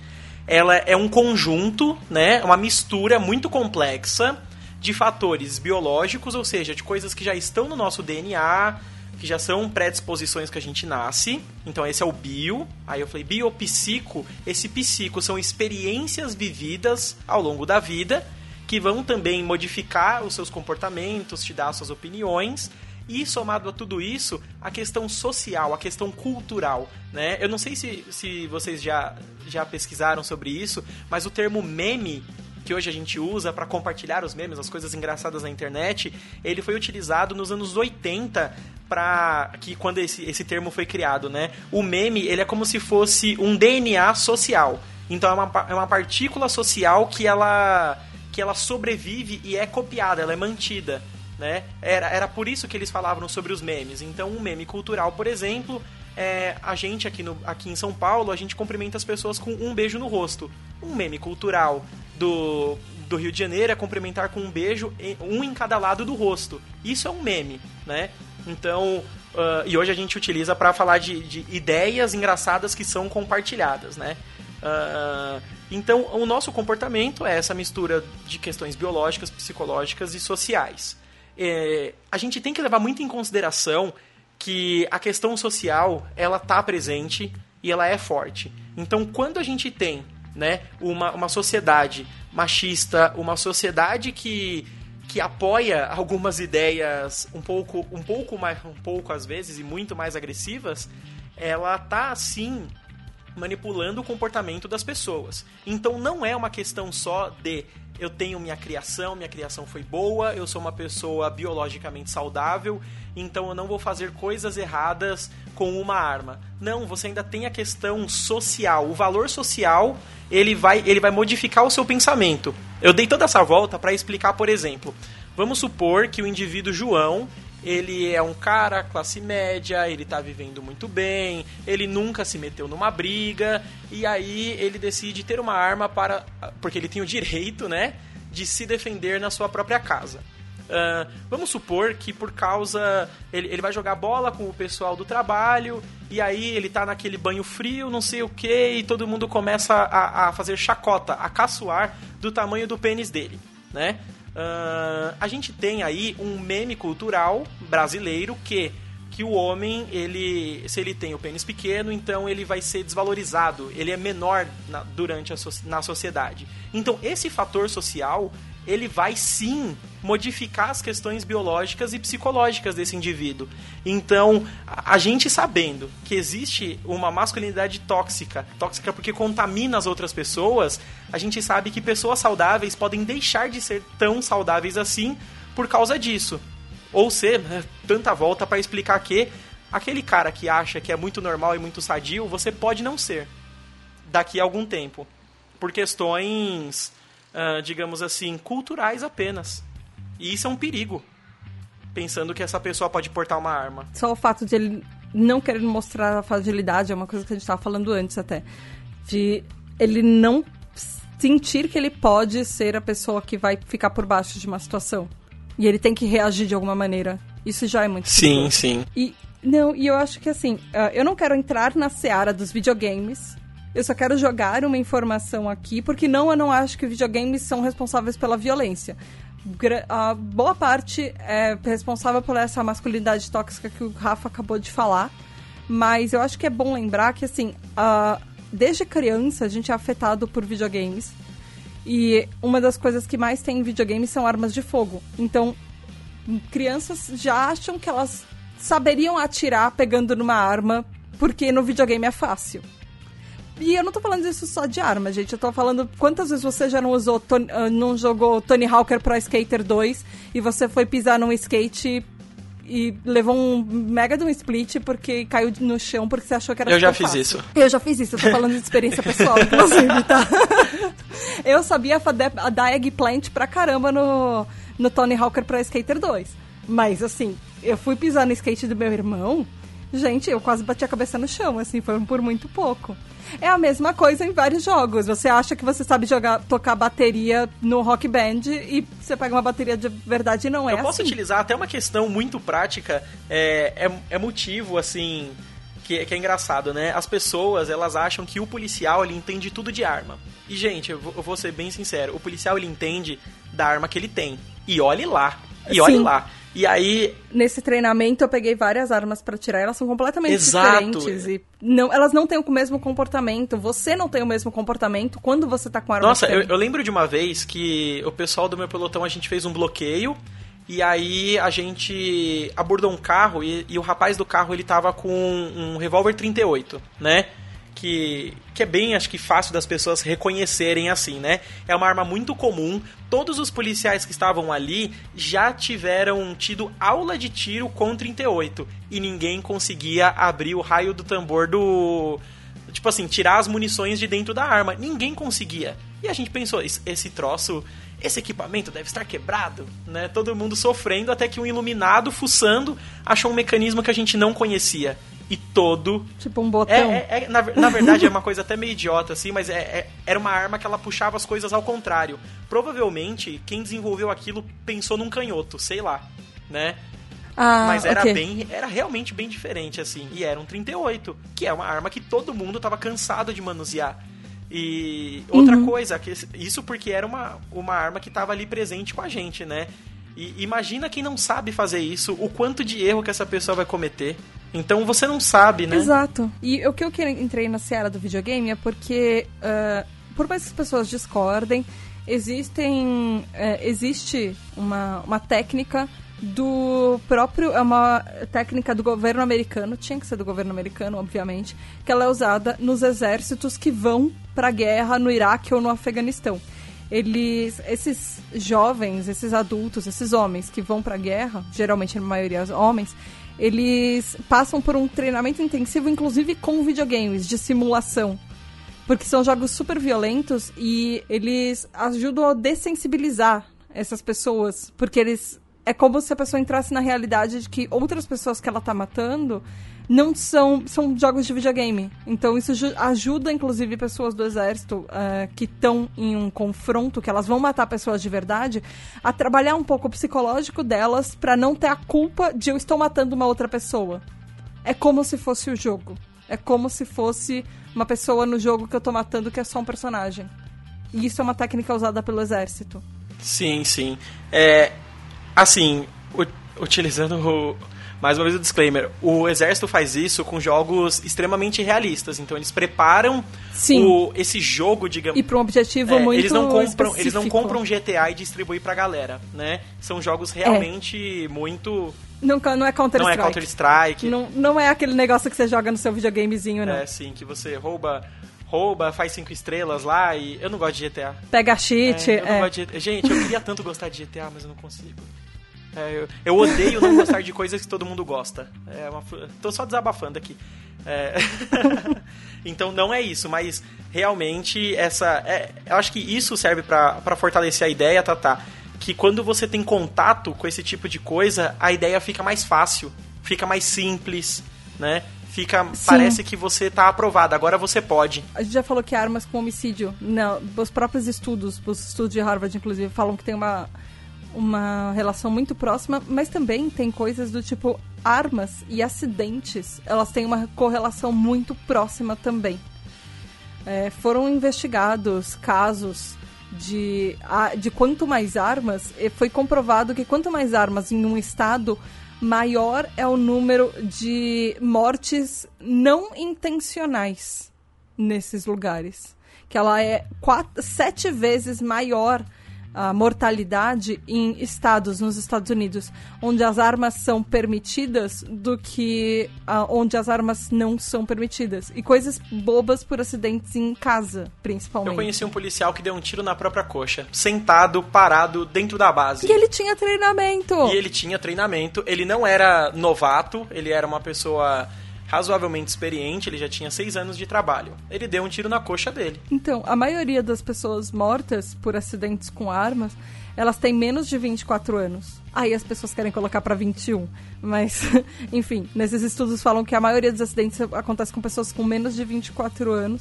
ela é um conjunto, né, uma mistura muito complexa de fatores biológicos, ou seja, de coisas que já estão no nosso DNA, que já são predisposições que a gente nasce. Então esse é o bio. Aí eu falei biopsico. Esse psico são experiências vividas ao longo da vida que vão também modificar os seus comportamentos, te dar as suas opiniões. E somado a tudo isso, a questão social, a questão cultural, né? Eu não sei se, se vocês já, já pesquisaram sobre isso, mas o termo meme que hoje a gente usa para compartilhar os memes, as coisas engraçadas na internet, ele foi utilizado nos anos 80 para que quando esse, esse termo foi criado, né? O meme, ele é como se fosse um DNA social. Então é uma, é uma partícula social que ela que ela sobrevive e é copiada, ela é mantida, né? Era, era por isso que eles falavam sobre os memes. Então, um meme cultural, por exemplo, é, a gente aqui, no, aqui em São Paulo, a gente cumprimenta as pessoas com um beijo no rosto. Um meme cultural do, do Rio de Janeiro é cumprimentar com um beijo, um em cada lado do rosto. Isso é um meme, né? Então, ah, e hoje a gente utiliza para falar de, de ideias engraçadas que são compartilhadas, né? Ah, então, o nosso comportamento é essa mistura de questões biológicas, psicológicas e sociais. É, a gente tem que levar muito em consideração que a questão social ela está presente e ela é forte. Então, quando a gente tem né, uma, uma sociedade machista, uma sociedade que, que apoia algumas ideias um pouco, um pouco mais, um pouco às vezes e muito mais agressivas, ela tá assim manipulando o comportamento das pessoas. Então não é uma questão só de eu tenho minha criação, minha criação foi boa, eu sou uma pessoa biologicamente saudável, então eu não vou fazer coisas erradas com uma arma. Não, você ainda tem a questão social, o valor social, ele vai ele vai modificar o seu pensamento. Eu dei toda essa volta para explicar, por exemplo, vamos supor que o indivíduo João ele é um cara classe média, ele tá vivendo muito bem, ele nunca se meteu numa briga, e aí ele decide ter uma arma para. porque ele tem o direito, né? De se defender na sua própria casa. Ah, vamos supor que por causa. Ele, ele vai jogar bola com o pessoal do trabalho, e aí ele tá naquele banho frio, não sei o que, e todo mundo começa a, a fazer chacota, a caçoar do tamanho do pênis dele, né? Ah, a gente tem aí um meme cultural brasileiro que que o homem, ele se ele tem o pênis pequeno, então ele vai ser desvalorizado, ele é menor na, durante a na sociedade. Então esse fator social, ele vai sim modificar as questões biológicas e psicológicas desse indivíduo. Então, a, gente sabendo que existe uma masculinidade tóxica, tóxica porque contamina as outras pessoas, a gente sabe que pessoas saudáveis podem deixar de ser tão saudáveis assim por causa disso. Ou ser né, tanta volta para explicar que aquele cara que acha que é muito normal e muito sadio, você pode não ser daqui a algum tempo. Por questões, ah, digamos assim, culturais apenas. E isso é um perigo. Pensando que essa pessoa pode portar uma arma. Só o fato de ele não querer mostrar a fragilidade é uma coisa que a gente estava falando antes até. De ele não sentir que ele pode ser a pessoa que vai ficar por baixo de uma situação. E ele tem que reagir de alguma maneira. Isso já é muito Sim, perigoso. sim. E não, e eu acho que assim, ah, eu não quero entrar na seara dos videogames. Eu só quero jogar uma informação aqui, porque não, eu não acho que videogames são responsáveis pela violência. A boa parte é responsável por essa masculinidade tóxica que o Rafa acabou de falar. Mas eu acho que é bom lembrar que, assim, desde criança a gente é afetado por videogames. E uma das coisas que mais tem em videogames são armas de fogo. Então, crianças já acham que elas saberiam atirar pegando numa arma, porque no videogame é fácil. E eu não tô falando isso só de arma, gente. Eu tô falando quantas vezes você já não usou, ah, não jogou Tony Hawker Pro Skater 2 e você foi pisar num skate e levou um mega de um split porque caiu no chão porque você achou que era Eu já fiz fácil. isso. Eu já fiz isso, eu tô falando de experiência pessoal, inclusive, tá? [LAUGHS] Eu sabia dar eggplant pra caramba no, no Tony Hawker Pro Skater 2. Mas, assim, eu fui pisar no skate do meu irmão Gente, eu quase bati a cabeça no chão, assim, foi por muito pouco. É a mesma coisa em vários jogos. Você acha que você sabe jogar, tocar bateria no rock band e você pega uma bateria de verdade e não é Eu posso assim. utilizar até uma questão muito prática, é, é, é motivo, assim, que, que é engraçado, né? As pessoas, elas acham que o policial, ele entende tudo de arma. E, gente, eu vou, eu vou ser bem sincero, o policial, ele entende da arma que ele tem. E olhe lá, e olhe Sim. lá. E aí, Nesse treinamento eu peguei várias armas pra tirar, elas são completamente Exato. diferentes e não, elas não têm o mesmo comportamento. Você não tem o mesmo comportamento quando você tá com arma Nossa, eu, eu lembro de uma vez que o pessoal do meu pelotão a gente fez um bloqueio e aí a gente abordou um carro e, e o rapaz do carro ele tava com um revólver 38, né? Que, que é bem, acho que fácil das pessoas reconhecerem assim, né? É uma arma muito comum. Todos os policiais que estavam ali já tiveram tido aula de tiro com 38 e ninguém conseguia abrir o raio do tambor do, tipo assim, tirar as munições de dentro da arma. Ninguém conseguia. E a gente pensou, "Esse- troço, esse equipamento deve estar quebrado, né? Todo mundo sofrendo até que um iluminado fuçando achou um mecanismo que a gente não conhecia. E todo Tipo um é, botão. é- é- na, ver- na verdade é uma coisa até meio idiota, assim, mas é- é- era uma arma que ela puxava as coisas ao contrário. Provavelmente, quem desenvolveu aquilo pensou num canhoto, sei lá, né? Ah, Mas era ok. bem. Era realmente bem diferente, assim. E era um 38, que é uma arma que todo mundo tava cansado de manusear. E outra Uhum. coisa, que isso porque era uma, uma arma que tava ali presente com a gente, né? E imagina quem não sabe fazer isso, o quanto de erro que essa pessoa vai cometer. Então você não sabe, né? Exato. E o que eu entrei na seara do videogame é porque, ah, por mais que as pessoas discordem, existem, eh, existe uma, uma técnica do próprio, é uma técnica do governo americano, tinha que ser do governo americano, obviamente, que ela é usada nos exércitos que vão pra guerra no Iraque ou no Afeganistão. Eles, esses jovens, esses adultos, esses homens que vão pra guerra, geralmente a maioria homens, eles passam por um treinamento intensivo, inclusive com videogames de simulação. Porque são jogos super violentos e eles ajudam a dessensibilizar essas pessoas. Porque eles. É como se a pessoa entrasse na realidade de que outras pessoas que ela tá matando não são. são jogos de videogame. Então isso ju- ajuda, inclusive, pessoas do exército eh, que estão em um confronto, que elas vão matar pessoas de verdade, a trabalhar um pouco o psicológico delas pra não ter a culpa de eu estou matando uma outra pessoa. É como se fosse o jogo. É como se fosse uma pessoa no jogo que eu tô matando que é só um personagem. E isso é uma técnica usada pelo exército. Sim, sim. É, assim, utilizando o, mais uma vez o disclaimer, o exército faz isso com jogos extremamente realistas. Então eles preparam Sim. o- esse jogo, digamos. E para um objetivo É, muito eles não compram eles não específico. compram GTA e distribuem pra galera, né? São jogos realmente muito Não, não é Counter não é Strike. Counter Strike, Não, não é aquele negócio que você joga no seu videogamezinho, não. é assim que você rouba rouba, faz cinco estrelas lá e eu não gosto de GTA. Pega cheat. É, eu não é. gosto de GTA. Gente, eu queria tanto gostar de GTA, mas eu não consigo. É, eu, eu odeio não gostar de coisas que todo mundo gosta. É uma, tô só desabafando aqui. É, [LAUGHS] então não é isso, mas realmente essa. é, eu acho que isso serve pra fortalecer a ideia, Tatá. Que quando você tem contato com esse tipo de coisa, a ideia fica mais fácil, fica mais simples, né? Fica, Sim. parece que você tá aprovado, agora você pode. A gente já falou que armas com homicídio. Não, os próprios estudos, os estudos de Harvard, inclusive, falam que tem uma, uma relação muito próxima, mas também tem coisas do tipo armas e acidentes. Elas têm uma correlação muito próxima também. É, foram investigados casos de, de quanto mais armas, e foi comprovado que quanto mais armas em um estado, maior é o número de mortes não intencionais nesses lugares. Que ela é quatro, sete vezes maior a mortalidade em estados nos Estados Unidos onde as armas são permitidas do que ah, onde as armas não são permitidas. E coisas bobas por acidentes em casa, principalmente. Eu conheci um policial que deu um tiro na própria coxa, sentado, parado, dentro da base. E ele tinha treinamento. E ele tinha treinamento, ele não era novato, ele era uma pessoa razoavelmente experiente, ele já tinha seis anos de trabalho. Ele deu um tiro na coxa dele. Então, a maioria das pessoas mortas por acidentes com armas, elas têm menos de 24 anos. Aí as pessoas querem colocar para 21. Mas, [LAUGHS] enfim, nesses estudos falam que a maioria dos acidentes acontece com pessoas com menos de 24 anos.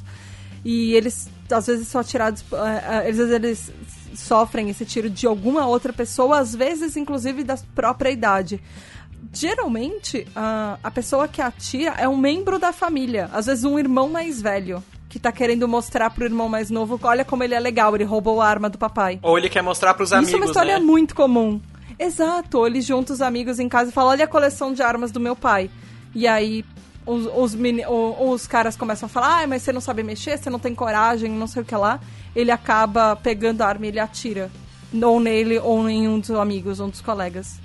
E eles, às vezes, são atirados. eh, eh, Às vezes, eles sofrem esse tiro de alguma outra pessoa, às vezes, inclusive, da própria idade. Geralmente, a, a pessoa que atira é um membro da família. Às vezes, um irmão mais velho. Que tá querendo mostrar pro irmão mais novo, olha como ele é legal, ele roubou a arma do papai. Ou ele quer mostrar pros amigos, Isso é uma história né? muito comum. Exato, ou ele junta os amigos em casa e fala, olha a coleção de armas do meu pai. E aí os, os, meni- o- os caras começam a falar, ah, mas você não sabe mexer, você não tem coragem, não sei o que lá. Ele acaba pegando a arma e ele atira. Ou nele, ou em um dos amigos, um dos colegas.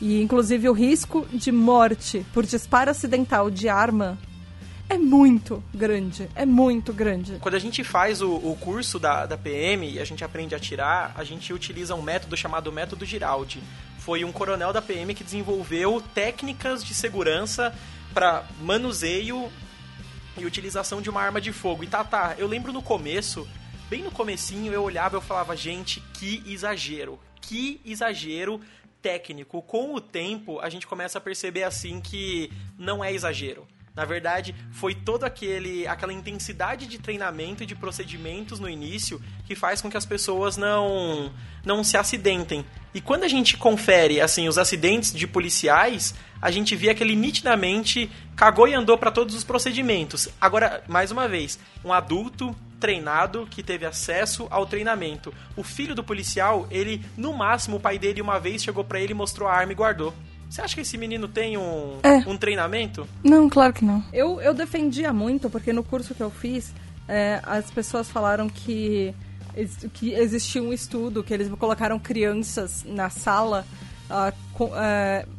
E inclusive o risco de morte por disparo acidental de arma é muito grande. É muito grande. Quando a gente faz o, o curso da, da PM e a gente aprende a atirar, a gente utiliza um método chamado método Giraldi. Foi um coronel da PM que desenvolveu técnicas de segurança para manuseio e utilização de uma arma de fogo. E tá, tá, eu lembro no começo, bem no comecinho, eu olhava e eu falava, gente, que exagero. Que exagero técnico. Com o tempo, a gente começa a perceber assim que não é exagero. Na verdade, foi toda aquele aquela intensidade de treinamento e de procedimentos no início que faz com que as pessoas não não se acidentem. E quando a gente confere assim os acidentes de policiais, a gente vê que ele nitidamente cagou e andou para todos os procedimentos. Agora, mais uma vez, um adulto treinado que teve acesso ao treinamento. O filho do policial, ele no máximo o pai dele uma vez chegou para ele, mostrou a arma e guardou. Você acha que esse menino tem um, É. um treinamento? Não, claro que não. Eu, eu defendia muito, porque no curso que eu fiz, é, as pessoas falaram que, que existia um estudo, que eles colocaram crianças na sala. Ah, com-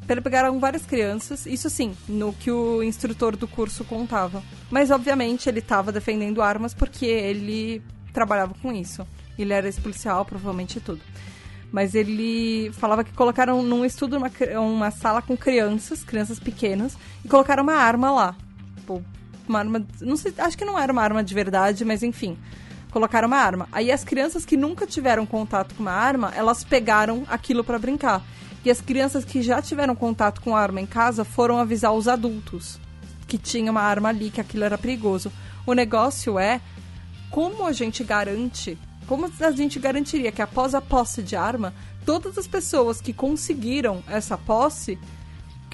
pe- pegaram várias crianças, isso sim, no que o instrutor do curso contava. Mas, obviamente, ele estava defendendo armas porque ele trabalhava com isso. Ele era ex-policial, provavelmente tudo. Mas ele falava que colocaram num estudo uma, uma sala com crianças, crianças pequenas, e colocaram uma arma lá. Tipo, uma arma. Não sei, acho que não era uma arma de verdade, mas enfim. Colocaram uma arma. Aí as crianças que nunca tiveram contato com uma arma, elas pegaram aquilo pra brincar. E as crianças que já tiveram contato com arma em casa foram avisar os adultos que tinha uma arma ali, que aquilo era perigoso. O negócio é como a gente garante, como a gente garantiria que após a posse de arma, todas as pessoas que conseguiram essa posse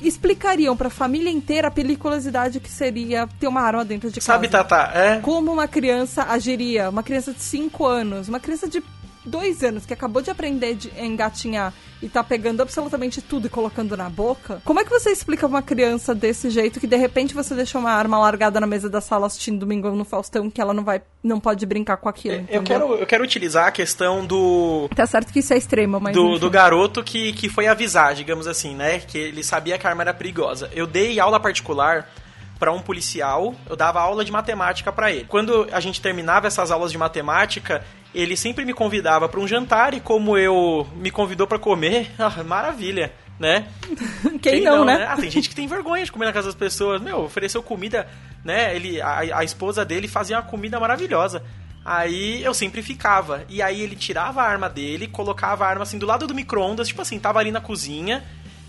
explicariam pra família inteira a periculosidade que seria ter uma arma dentro de casa. Sabe, Tata? É. Como uma criança agiria? Uma criança de 5 anos, uma criança de 2 anos que acabou de aprender de- a engatinhar e tá pegando absolutamente tudo e colocando na boca. Como é que você explica uma criança desse jeito que de repente você deixou uma arma largada na mesa da sala assistindo domingo no Faustão que ela não vai não pode brincar com aquilo? Eu entendeu? quero, eu quero utilizar a questão do, Tá certo que isso é extremo, mas do, do garoto que, que foi avisar, digamos assim, né? Que ele sabia que a arma era perigosa. Eu dei aula particular para um policial, eu dava aula de matemática para ele. Quando a gente terminava essas aulas de matemática, ele sempre me convidava para um jantar e como eu me convidou para comer, [LAUGHS] ah, maravilha, né? [LAUGHS] Quem, não, né? Ah, tem gente que tem vergonha de comer na casa das pessoas. Meu, ofereceu comida, né? Ele, a, a esposa dele fazia uma comida maravilhosa. Aí eu sempre ficava. E aí ele tirava a arma dele, colocava a arma assim do lado do micro-ondas, tipo assim, tava ali na cozinha.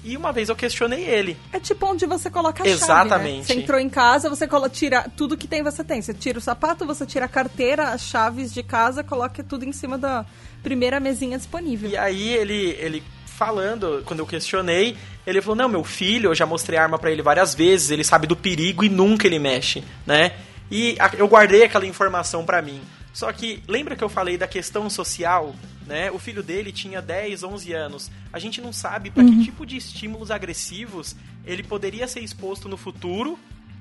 E uma vez eu questionei ele. É tipo onde você coloca a Exatamente. chave, né? Você entrou em casa, você colo- tira tudo que tem você tem. Você tira o sapato, você tira a carteira, as chaves de casa, coloca tudo em cima da primeira mesinha disponível. E aí ele, ele falando, quando eu questionei, ele falou: "Não, meu filho, eu já mostrei a arma pra ele várias vezes, ele sabe do perigo e nunca ele mexe", né? E eu guardei aquela informação pra mim. Só que lembra que eu falei da questão social, né? O filho dele tinha 10, 11 anos. A gente não sabe pra que tipo de estímulos agressivos ele poderia ser exposto no futuro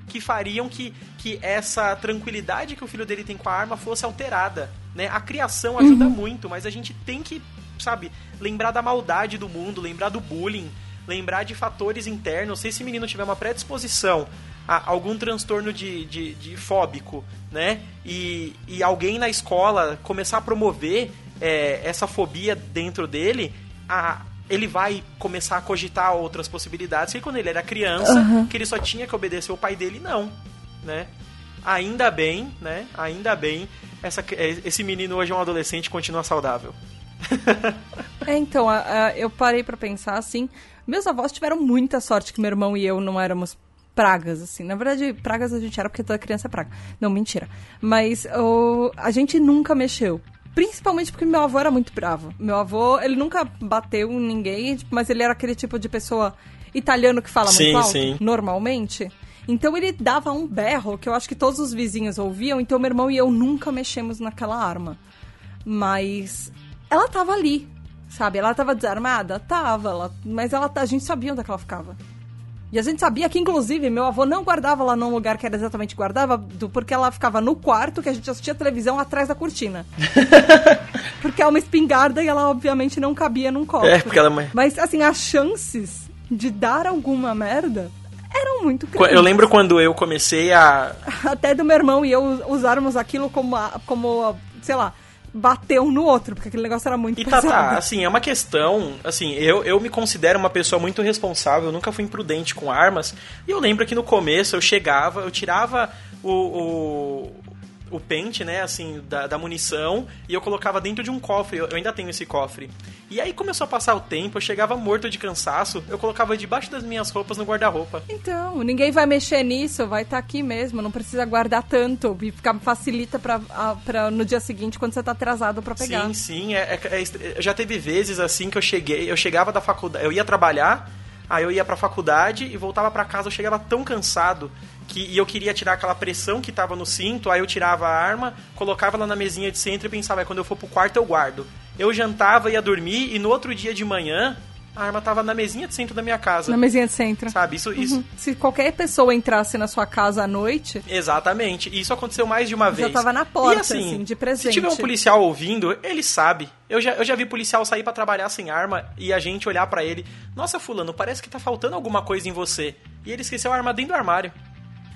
que fariam que, que essa tranquilidade que o filho dele tem com a arma fosse alterada, né? A criação ajuda muito, mas a gente tem que, sabe, lembrar da maldade do mundo, lembrar do bullying, lembrar de fatores internos. Se esse menino tiver uma predisposição a algum transtorno de, de, de fóbico, né? E, e alguém na escola começar a promover é, essa fobia dentro dele, a, ele vai começar a cogitar outras possibilidades. Que quando ele era criança, que ele só tinha que obedecer o pai dele, não, né? Ainda bem, né? Ainda bem, essa, esse menino hoje é um adolescente e continua saudável. [LAUGHS] É, então, a- a- eu parei pra pensar assim. Meus avós tiveram muita sorte que meu irmão e eu não éramos pragas, assim. Na verdade, pragas a gente era porque toda criança é praga. Não, mentira. Mas o, a gente nunca mexeu. Principalmente porque meu avô era muito bravo. Meu avô, ele nunca bateu em ninguém, mas ele era aquele tipo de pessoa italiano que fala Sim, muito alto, sim. normalmente. Então ele dava um berro que eu acho que todos os vizinhos ouviam, então meu irmão e eu nunca mexemos naquela arma. Mas ela tava ali, sabe? Ela tava desarmada? Tava, ela- mas ela, a gente sabia onde é que ela ficava. E a gente sabia que, inclusive, meu avô não guardava lá num lugar que era exatamente guardava, do- porque ela ficava no quarto que a gente assistia televisão atrás da cortina. [LAUGHS] porque é uma espingarda e ela, obviamente, não cabia num copo. É, porque ela é mãe. Mas, assim, as chances de dar alguma merda eram muito grandes. Eu lembro quando eu comecei a. Até do meu irmão e eu usarmos aquilo como, a- como sei lá, bater um no outro, porque aquele negócio era muito E tá, pesado. tá, assim, é uma questão. Assim, eu, eu me considero uma pessoa muito responsável, eu nunca fui imprudente com armas. E eu lembro que no começo eu chegava, eu tirava o. o o pente, né, assim, da, da munição, e eu colocava dentro de um cofre, eu, eu ainda tenho esse cofre. E aí começou a passar o tempo, eu chegava morto de cansaço, eu colocava debaixo das minhas roupas no guarda-roupa. Então, ninguém vai mexer nisso, vai estar aqui mesmo, não precisa guardar tanto e ficar facilita pra, a- pra no dia seguinte quando você tá atrasado pra pegar. Sim, sim. É, é- é já teve vezes assim que eu cheguei, eu chegava da faculdade, eu ia trabalhar, aí eu ia pra faculdade e voltava pra casa, eu chegava tão cansado que e eu queria tirar aquela pressão que tava no cinto, aí eu tirava a arma, colocava ela na mesinha de centro e pensava, "É, quando eu for pro quarto eu guardo. Eu jantava, ia dormir e no outro dia de manhã a arma tava na mesinha de centro da minha casa. Na mesinha de centro. Sabe? Isso, isso Se qualquer pessoa entrasse na sua casa à noite, Exatamente. E isso aconteceu mais de uma Já vez. tava na porta, E, assim, assim, de Se presente. tiver um policial ouvindo, ele sabe. Eu já, eu já vi policial sair pra trabalhar sem arma e a gente olhar pra ele. Nossa, fulano, parece que tá faltando alguma coisa em você. E ele esqueceu a arma dentro do armário.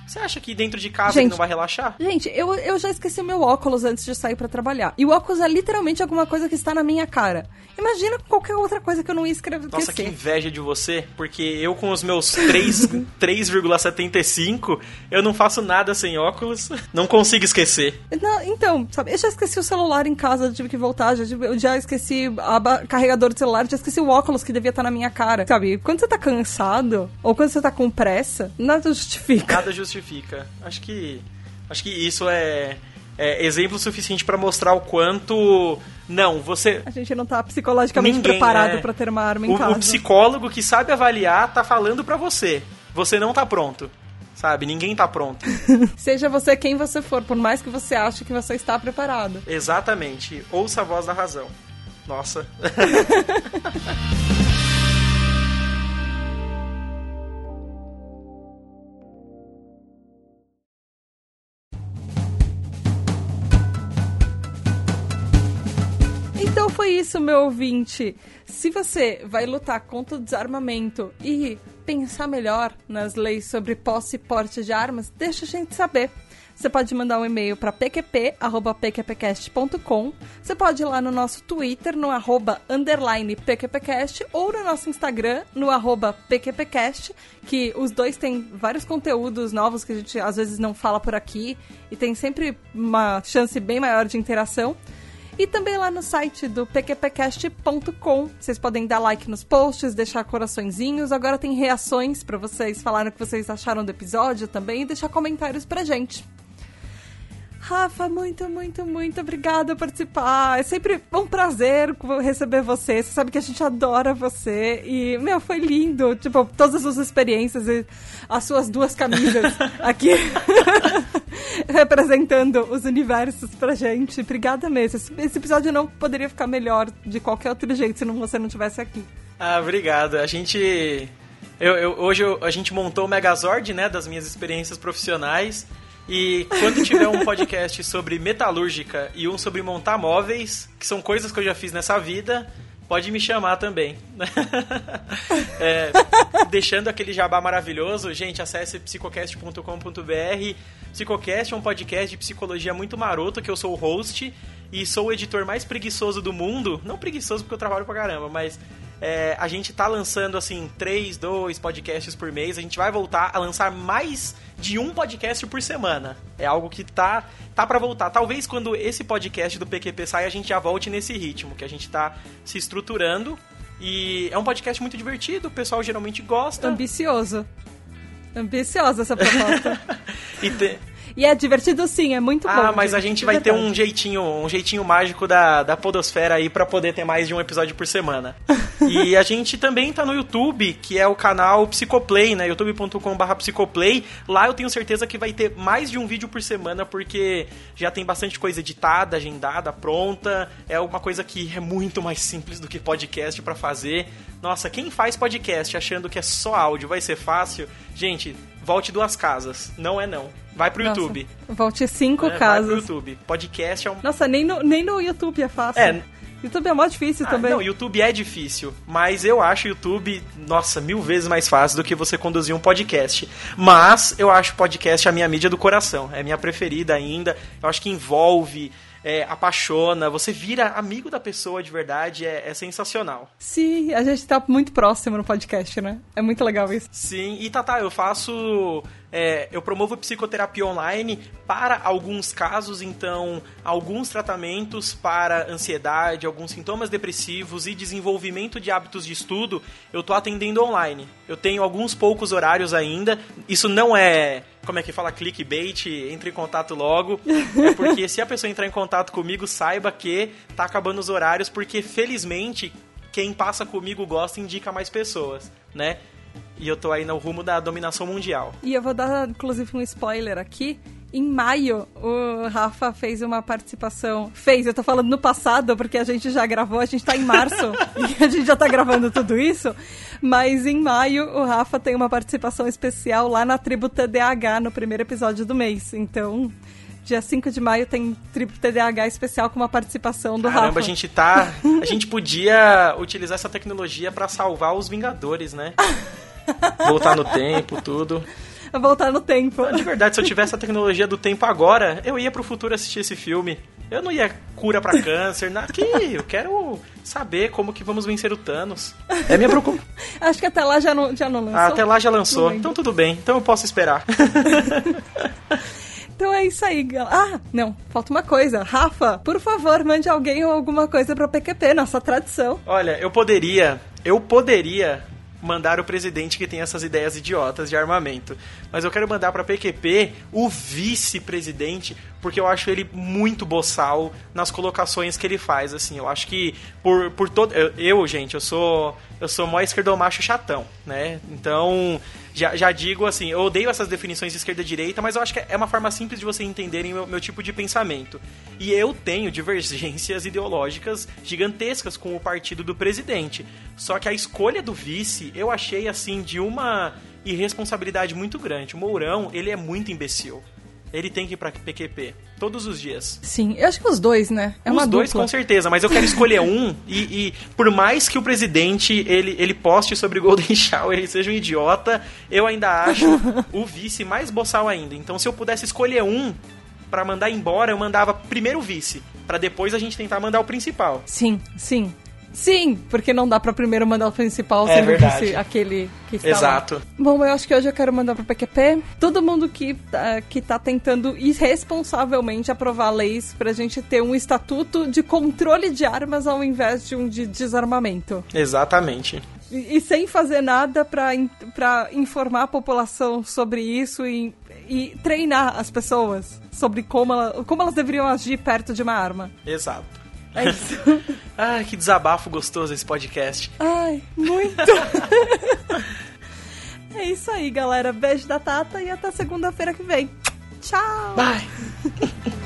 Você acha que dentro de casa Gente, ele não vai relaxar? Gente, eu, eu já esqueci o meu óculos antes de sair pra trabalhar. E o óculos é literalmente alguma coisa que está na minha cara. Imagina qualquer outra coisa que eu não ia escrever. Nossa, que inveja de você, porque eu com os meus 3 3,75, [LAUGHS] eu não faço nada sem óculos, não consigo esquecer. Não, então, sabe, eu já esqueci o celular em casa, tive que voltar, já, eu já esqueci ba- carregador de celular, já esqueci o óculos que devia estar na minha cara. Sabe, quando você tá cansado, ou quando você tá com pressa, nada justifica. Nada justifica. Acho que acho que isso é, é exemplo suficiente pra mostrar o quanto não, você A gente não tá psicologicamente Ninguém, preparado é. pra ter uma arma em o, casa. o psicólogo que sabe avaliar tá falando pra você. Você não tá pronto. Sabe? Ninguém tá pronto. [LAUGHS] Seja você quem você for, por mais que você ache que você está preparado. Exatamente. Ouça a voz da razão. Nossa. [LAUGHS] isso, meu ouvinte. Se você vai lutar contra o desarmamento e pensar melhor nas leis sobre posse e porte de armas, deixa a gente saber. Você pode mandar um e-mail para pqp.pqpcast.com. Você pode ir lá no nosso Twitter, no arroba underline pqpcast, ou no nosso Instagram, no arroba pqpcast, que os dois têm vários conteúdos novos que a gente às vezes não fala por aqui, e tem sempre uma chance bem maior de interação. E também lá no site do pqpcast.com. Vocês podem dar like nos posts, deixar coraçõezinhos. Agora tem reações pra vocês falarem o que vocês acharam do episódio também e deixar comentários pra gente. Rafa, muito, muito, muito obrigada por participar. É sempre um prazer receber você. Você sabe que a gente adora você. E, meu, foi lindo. Tipo, todas as suas experiências e as suas duas camisas [LAUGHS] aqui [LAUGHS] representando os universos pra gente. Obrigada mesmo. Esse, esse episódio não poderia ficar melhor de qualquer outro jeito se não, você não estivesse aqui. Ah, obrigado. A gente. Eu, eu- hoje eu- a gente montou o Megazord, né, das minhas experiências profissionais. E quando tiver um podcast sobre metalúrgica e um sobre montar móveis, que são coisas que eu já fiz nessa vida, pode me chamar também. [LAUGHS] É, deixando aquele jabá maravilhoso, gente, acesse psicocast.com.br. Psicocast é um podcast de psicologia muito maroto, que eu sou o host e sou o editor mais preguiçoso do mundo. Não preguiçoso porque eu trabalho pra caramba, mas É, a gente tá lançando, assim, três, dois podcasts por mês. A gente vai voltar a lançar mais de um podcast por semana. É algo que tá, tá para voltar. Talvez quando esse podcast do PQP saia, a gente já volte nesse ritmo, que a gente tá se estruturando. E é um podcast muito divertido, o pessoal geralmente gosta. Ambicioso. Ambiciosa essa proposta. [LAUGHS] e, te, e é divertido sim, é muito bom. Ah, mas a gente vai ter um jeitinho, um jeitinho mágico da, da podosfera aí para poder ter mais de um episódio por semana. [LAUGHS] e a gente também tá no YouTube, que é o canal Psicoplay, né? youtube.com.br psicoplay. Lá eu tenho certeza que vai ter mais de um vídeo por semana, porque já tem bastante coisa editada, agendada, pronta. É uma coisa que é muito mais simples do que podcast para fazer. Nossa, quem faz podcast achando que é só áudio vai ser fácil? Gente, volte duas casas. Não é não. Vai pro Nossa, YouTube. Volte cinco É, casas. Vai pro YouTube. Podcast é um. Nossa, nem no, nem no YouTube é fácil. É. YouTube é mó difícil Ah, também. não, YouTube é difícil, mas eu acho o YouTube, nossa, mil vezes mais fácil do que você conduzir um podcast. Mas eu acho podcast a minha mídia do coração, é a minha preferida ainda. Eu acho que envolve, é, apaixona, você vira amigo da pessoa de verdade, é, é sensacional. Sim, a gente tá muito próximo no podcast, né? É muito legal isso. Sim, e Tata, eu faço. é, eu promovo psicoterapia online para alguns casos, então, alguns tratamentos para ansiedade, alguns sintomas depressivos e desenvolvimento de hábitos de estudo, eu tô atendendo online. Eu tenho alguns poucos horários ainda. Isso não é, como é que fala, clickbait, entre em contato logo. É porque se a pessoa entrar em contato comigo, saiba que tá acabando os horários, porque felizmente quem passa comigo gosta e indica mais pessoas, né? E eu tô aí no rumo da dominação mundial. E eu vou dar, inclusive, um spoiler aqui. Em maio, o Rafa fez uma participação. Fez, eu tô falando no passado, porque a gente já gravou, a gente tá em março [LAUGHS] e a gente já tá gravando tudo isso. Mas em maio, o Rafa tem uma participação especial lá na tribo TDAH, no primeiro episódio do mês. Então, dia 5 de maio tem tribo TDAH especial com uma participação do Caramba, Rafa. a gente tá. A gente podia utilizar essa tecnologia pra salvar os Vingadores, né? [LAUGHS] Voltar no tempo, tudo. Voltar no tempo. De verdade, se eu tivesse a tecnologia do tempo agora, eu ia pro futuro assistir esse filme. Eu não ia cura pra câncer, nada. Que eu quero saber como que vamos vencer o Thanos. É minha preocupação. Acho que até lá já não, já não lançou. Ah, até lá já lançou. Então tudo bem. Então eu posso esperar. [LAUGHS] Então é isso aí, gal- Ah, não, falta uma coisa. Rafa, por favor, mande alguém ou alguma coisa pra PQP, nossa tradição. Olha, eu poderia, eu poderia mandar o presidente que tem essas ideias idiotas de armamento, mas eu quero mandar pra PQP o vice-presidente, porque eu acho ele muito boçal nas colocações que ele faz, assim. Eu acho que por, por todo eu, eu, gente, eu sou eu sou mó esquerdomacho chatão, né? Então, já, já digo assim, eu odeio essas definições de esquerda e direita, mas eu acho que é uma forma simples de vocês entenderem meu, meu tipo de pensamento. E eu tenho divergências [LAUGHS] ideológicas gigantescas com o partido do presidente. Só que a escolha do vice, eu achei assim de uma irresponsabilidade muito grande. O Mourão, ele é muito imbecil. Ele tem que ir pra PQP todos os dias. Sim, eu acho que os dois, né? É Os dois, dupla. com certeza, mas eu quero escolher um e, e por mais que o presidente ele, ele poste sobre Golden Shower ele seja um idiota, eu ainda acho o vice mais boçal ainda. Então, se eu pudesse escolher um pra mandar embora, eu mandava primeiro o vice, Pra depois a gente tentar mandar o principal. Sim, sim. Sim, porque não dá pra primeiro mandar o principal É sendo vice aquele que está lá. Exato. Bom, eu acho que hoje eu quero mandar pro PQP todo mundo que, tá- que tá tentando irresponsavelmente aprovar leis pra gente ter um estatuto de controle de armas ao invés de um de desarmamento. Exatamente. E, e sem fazer nada pra, in- informar a população sobre isso e, e treinar as pessoas sobre como, ela- como elas deveriam agir perto de uma arma. Exato. É isso. [LAUGHS] Ai, que desabafo gostoso esse podcast. Ai, muito. [LAUGHS] é isso aí, galera. Beijo da Tata e até segunda-feira que vem. Tchau! Bye. [LAUGHS]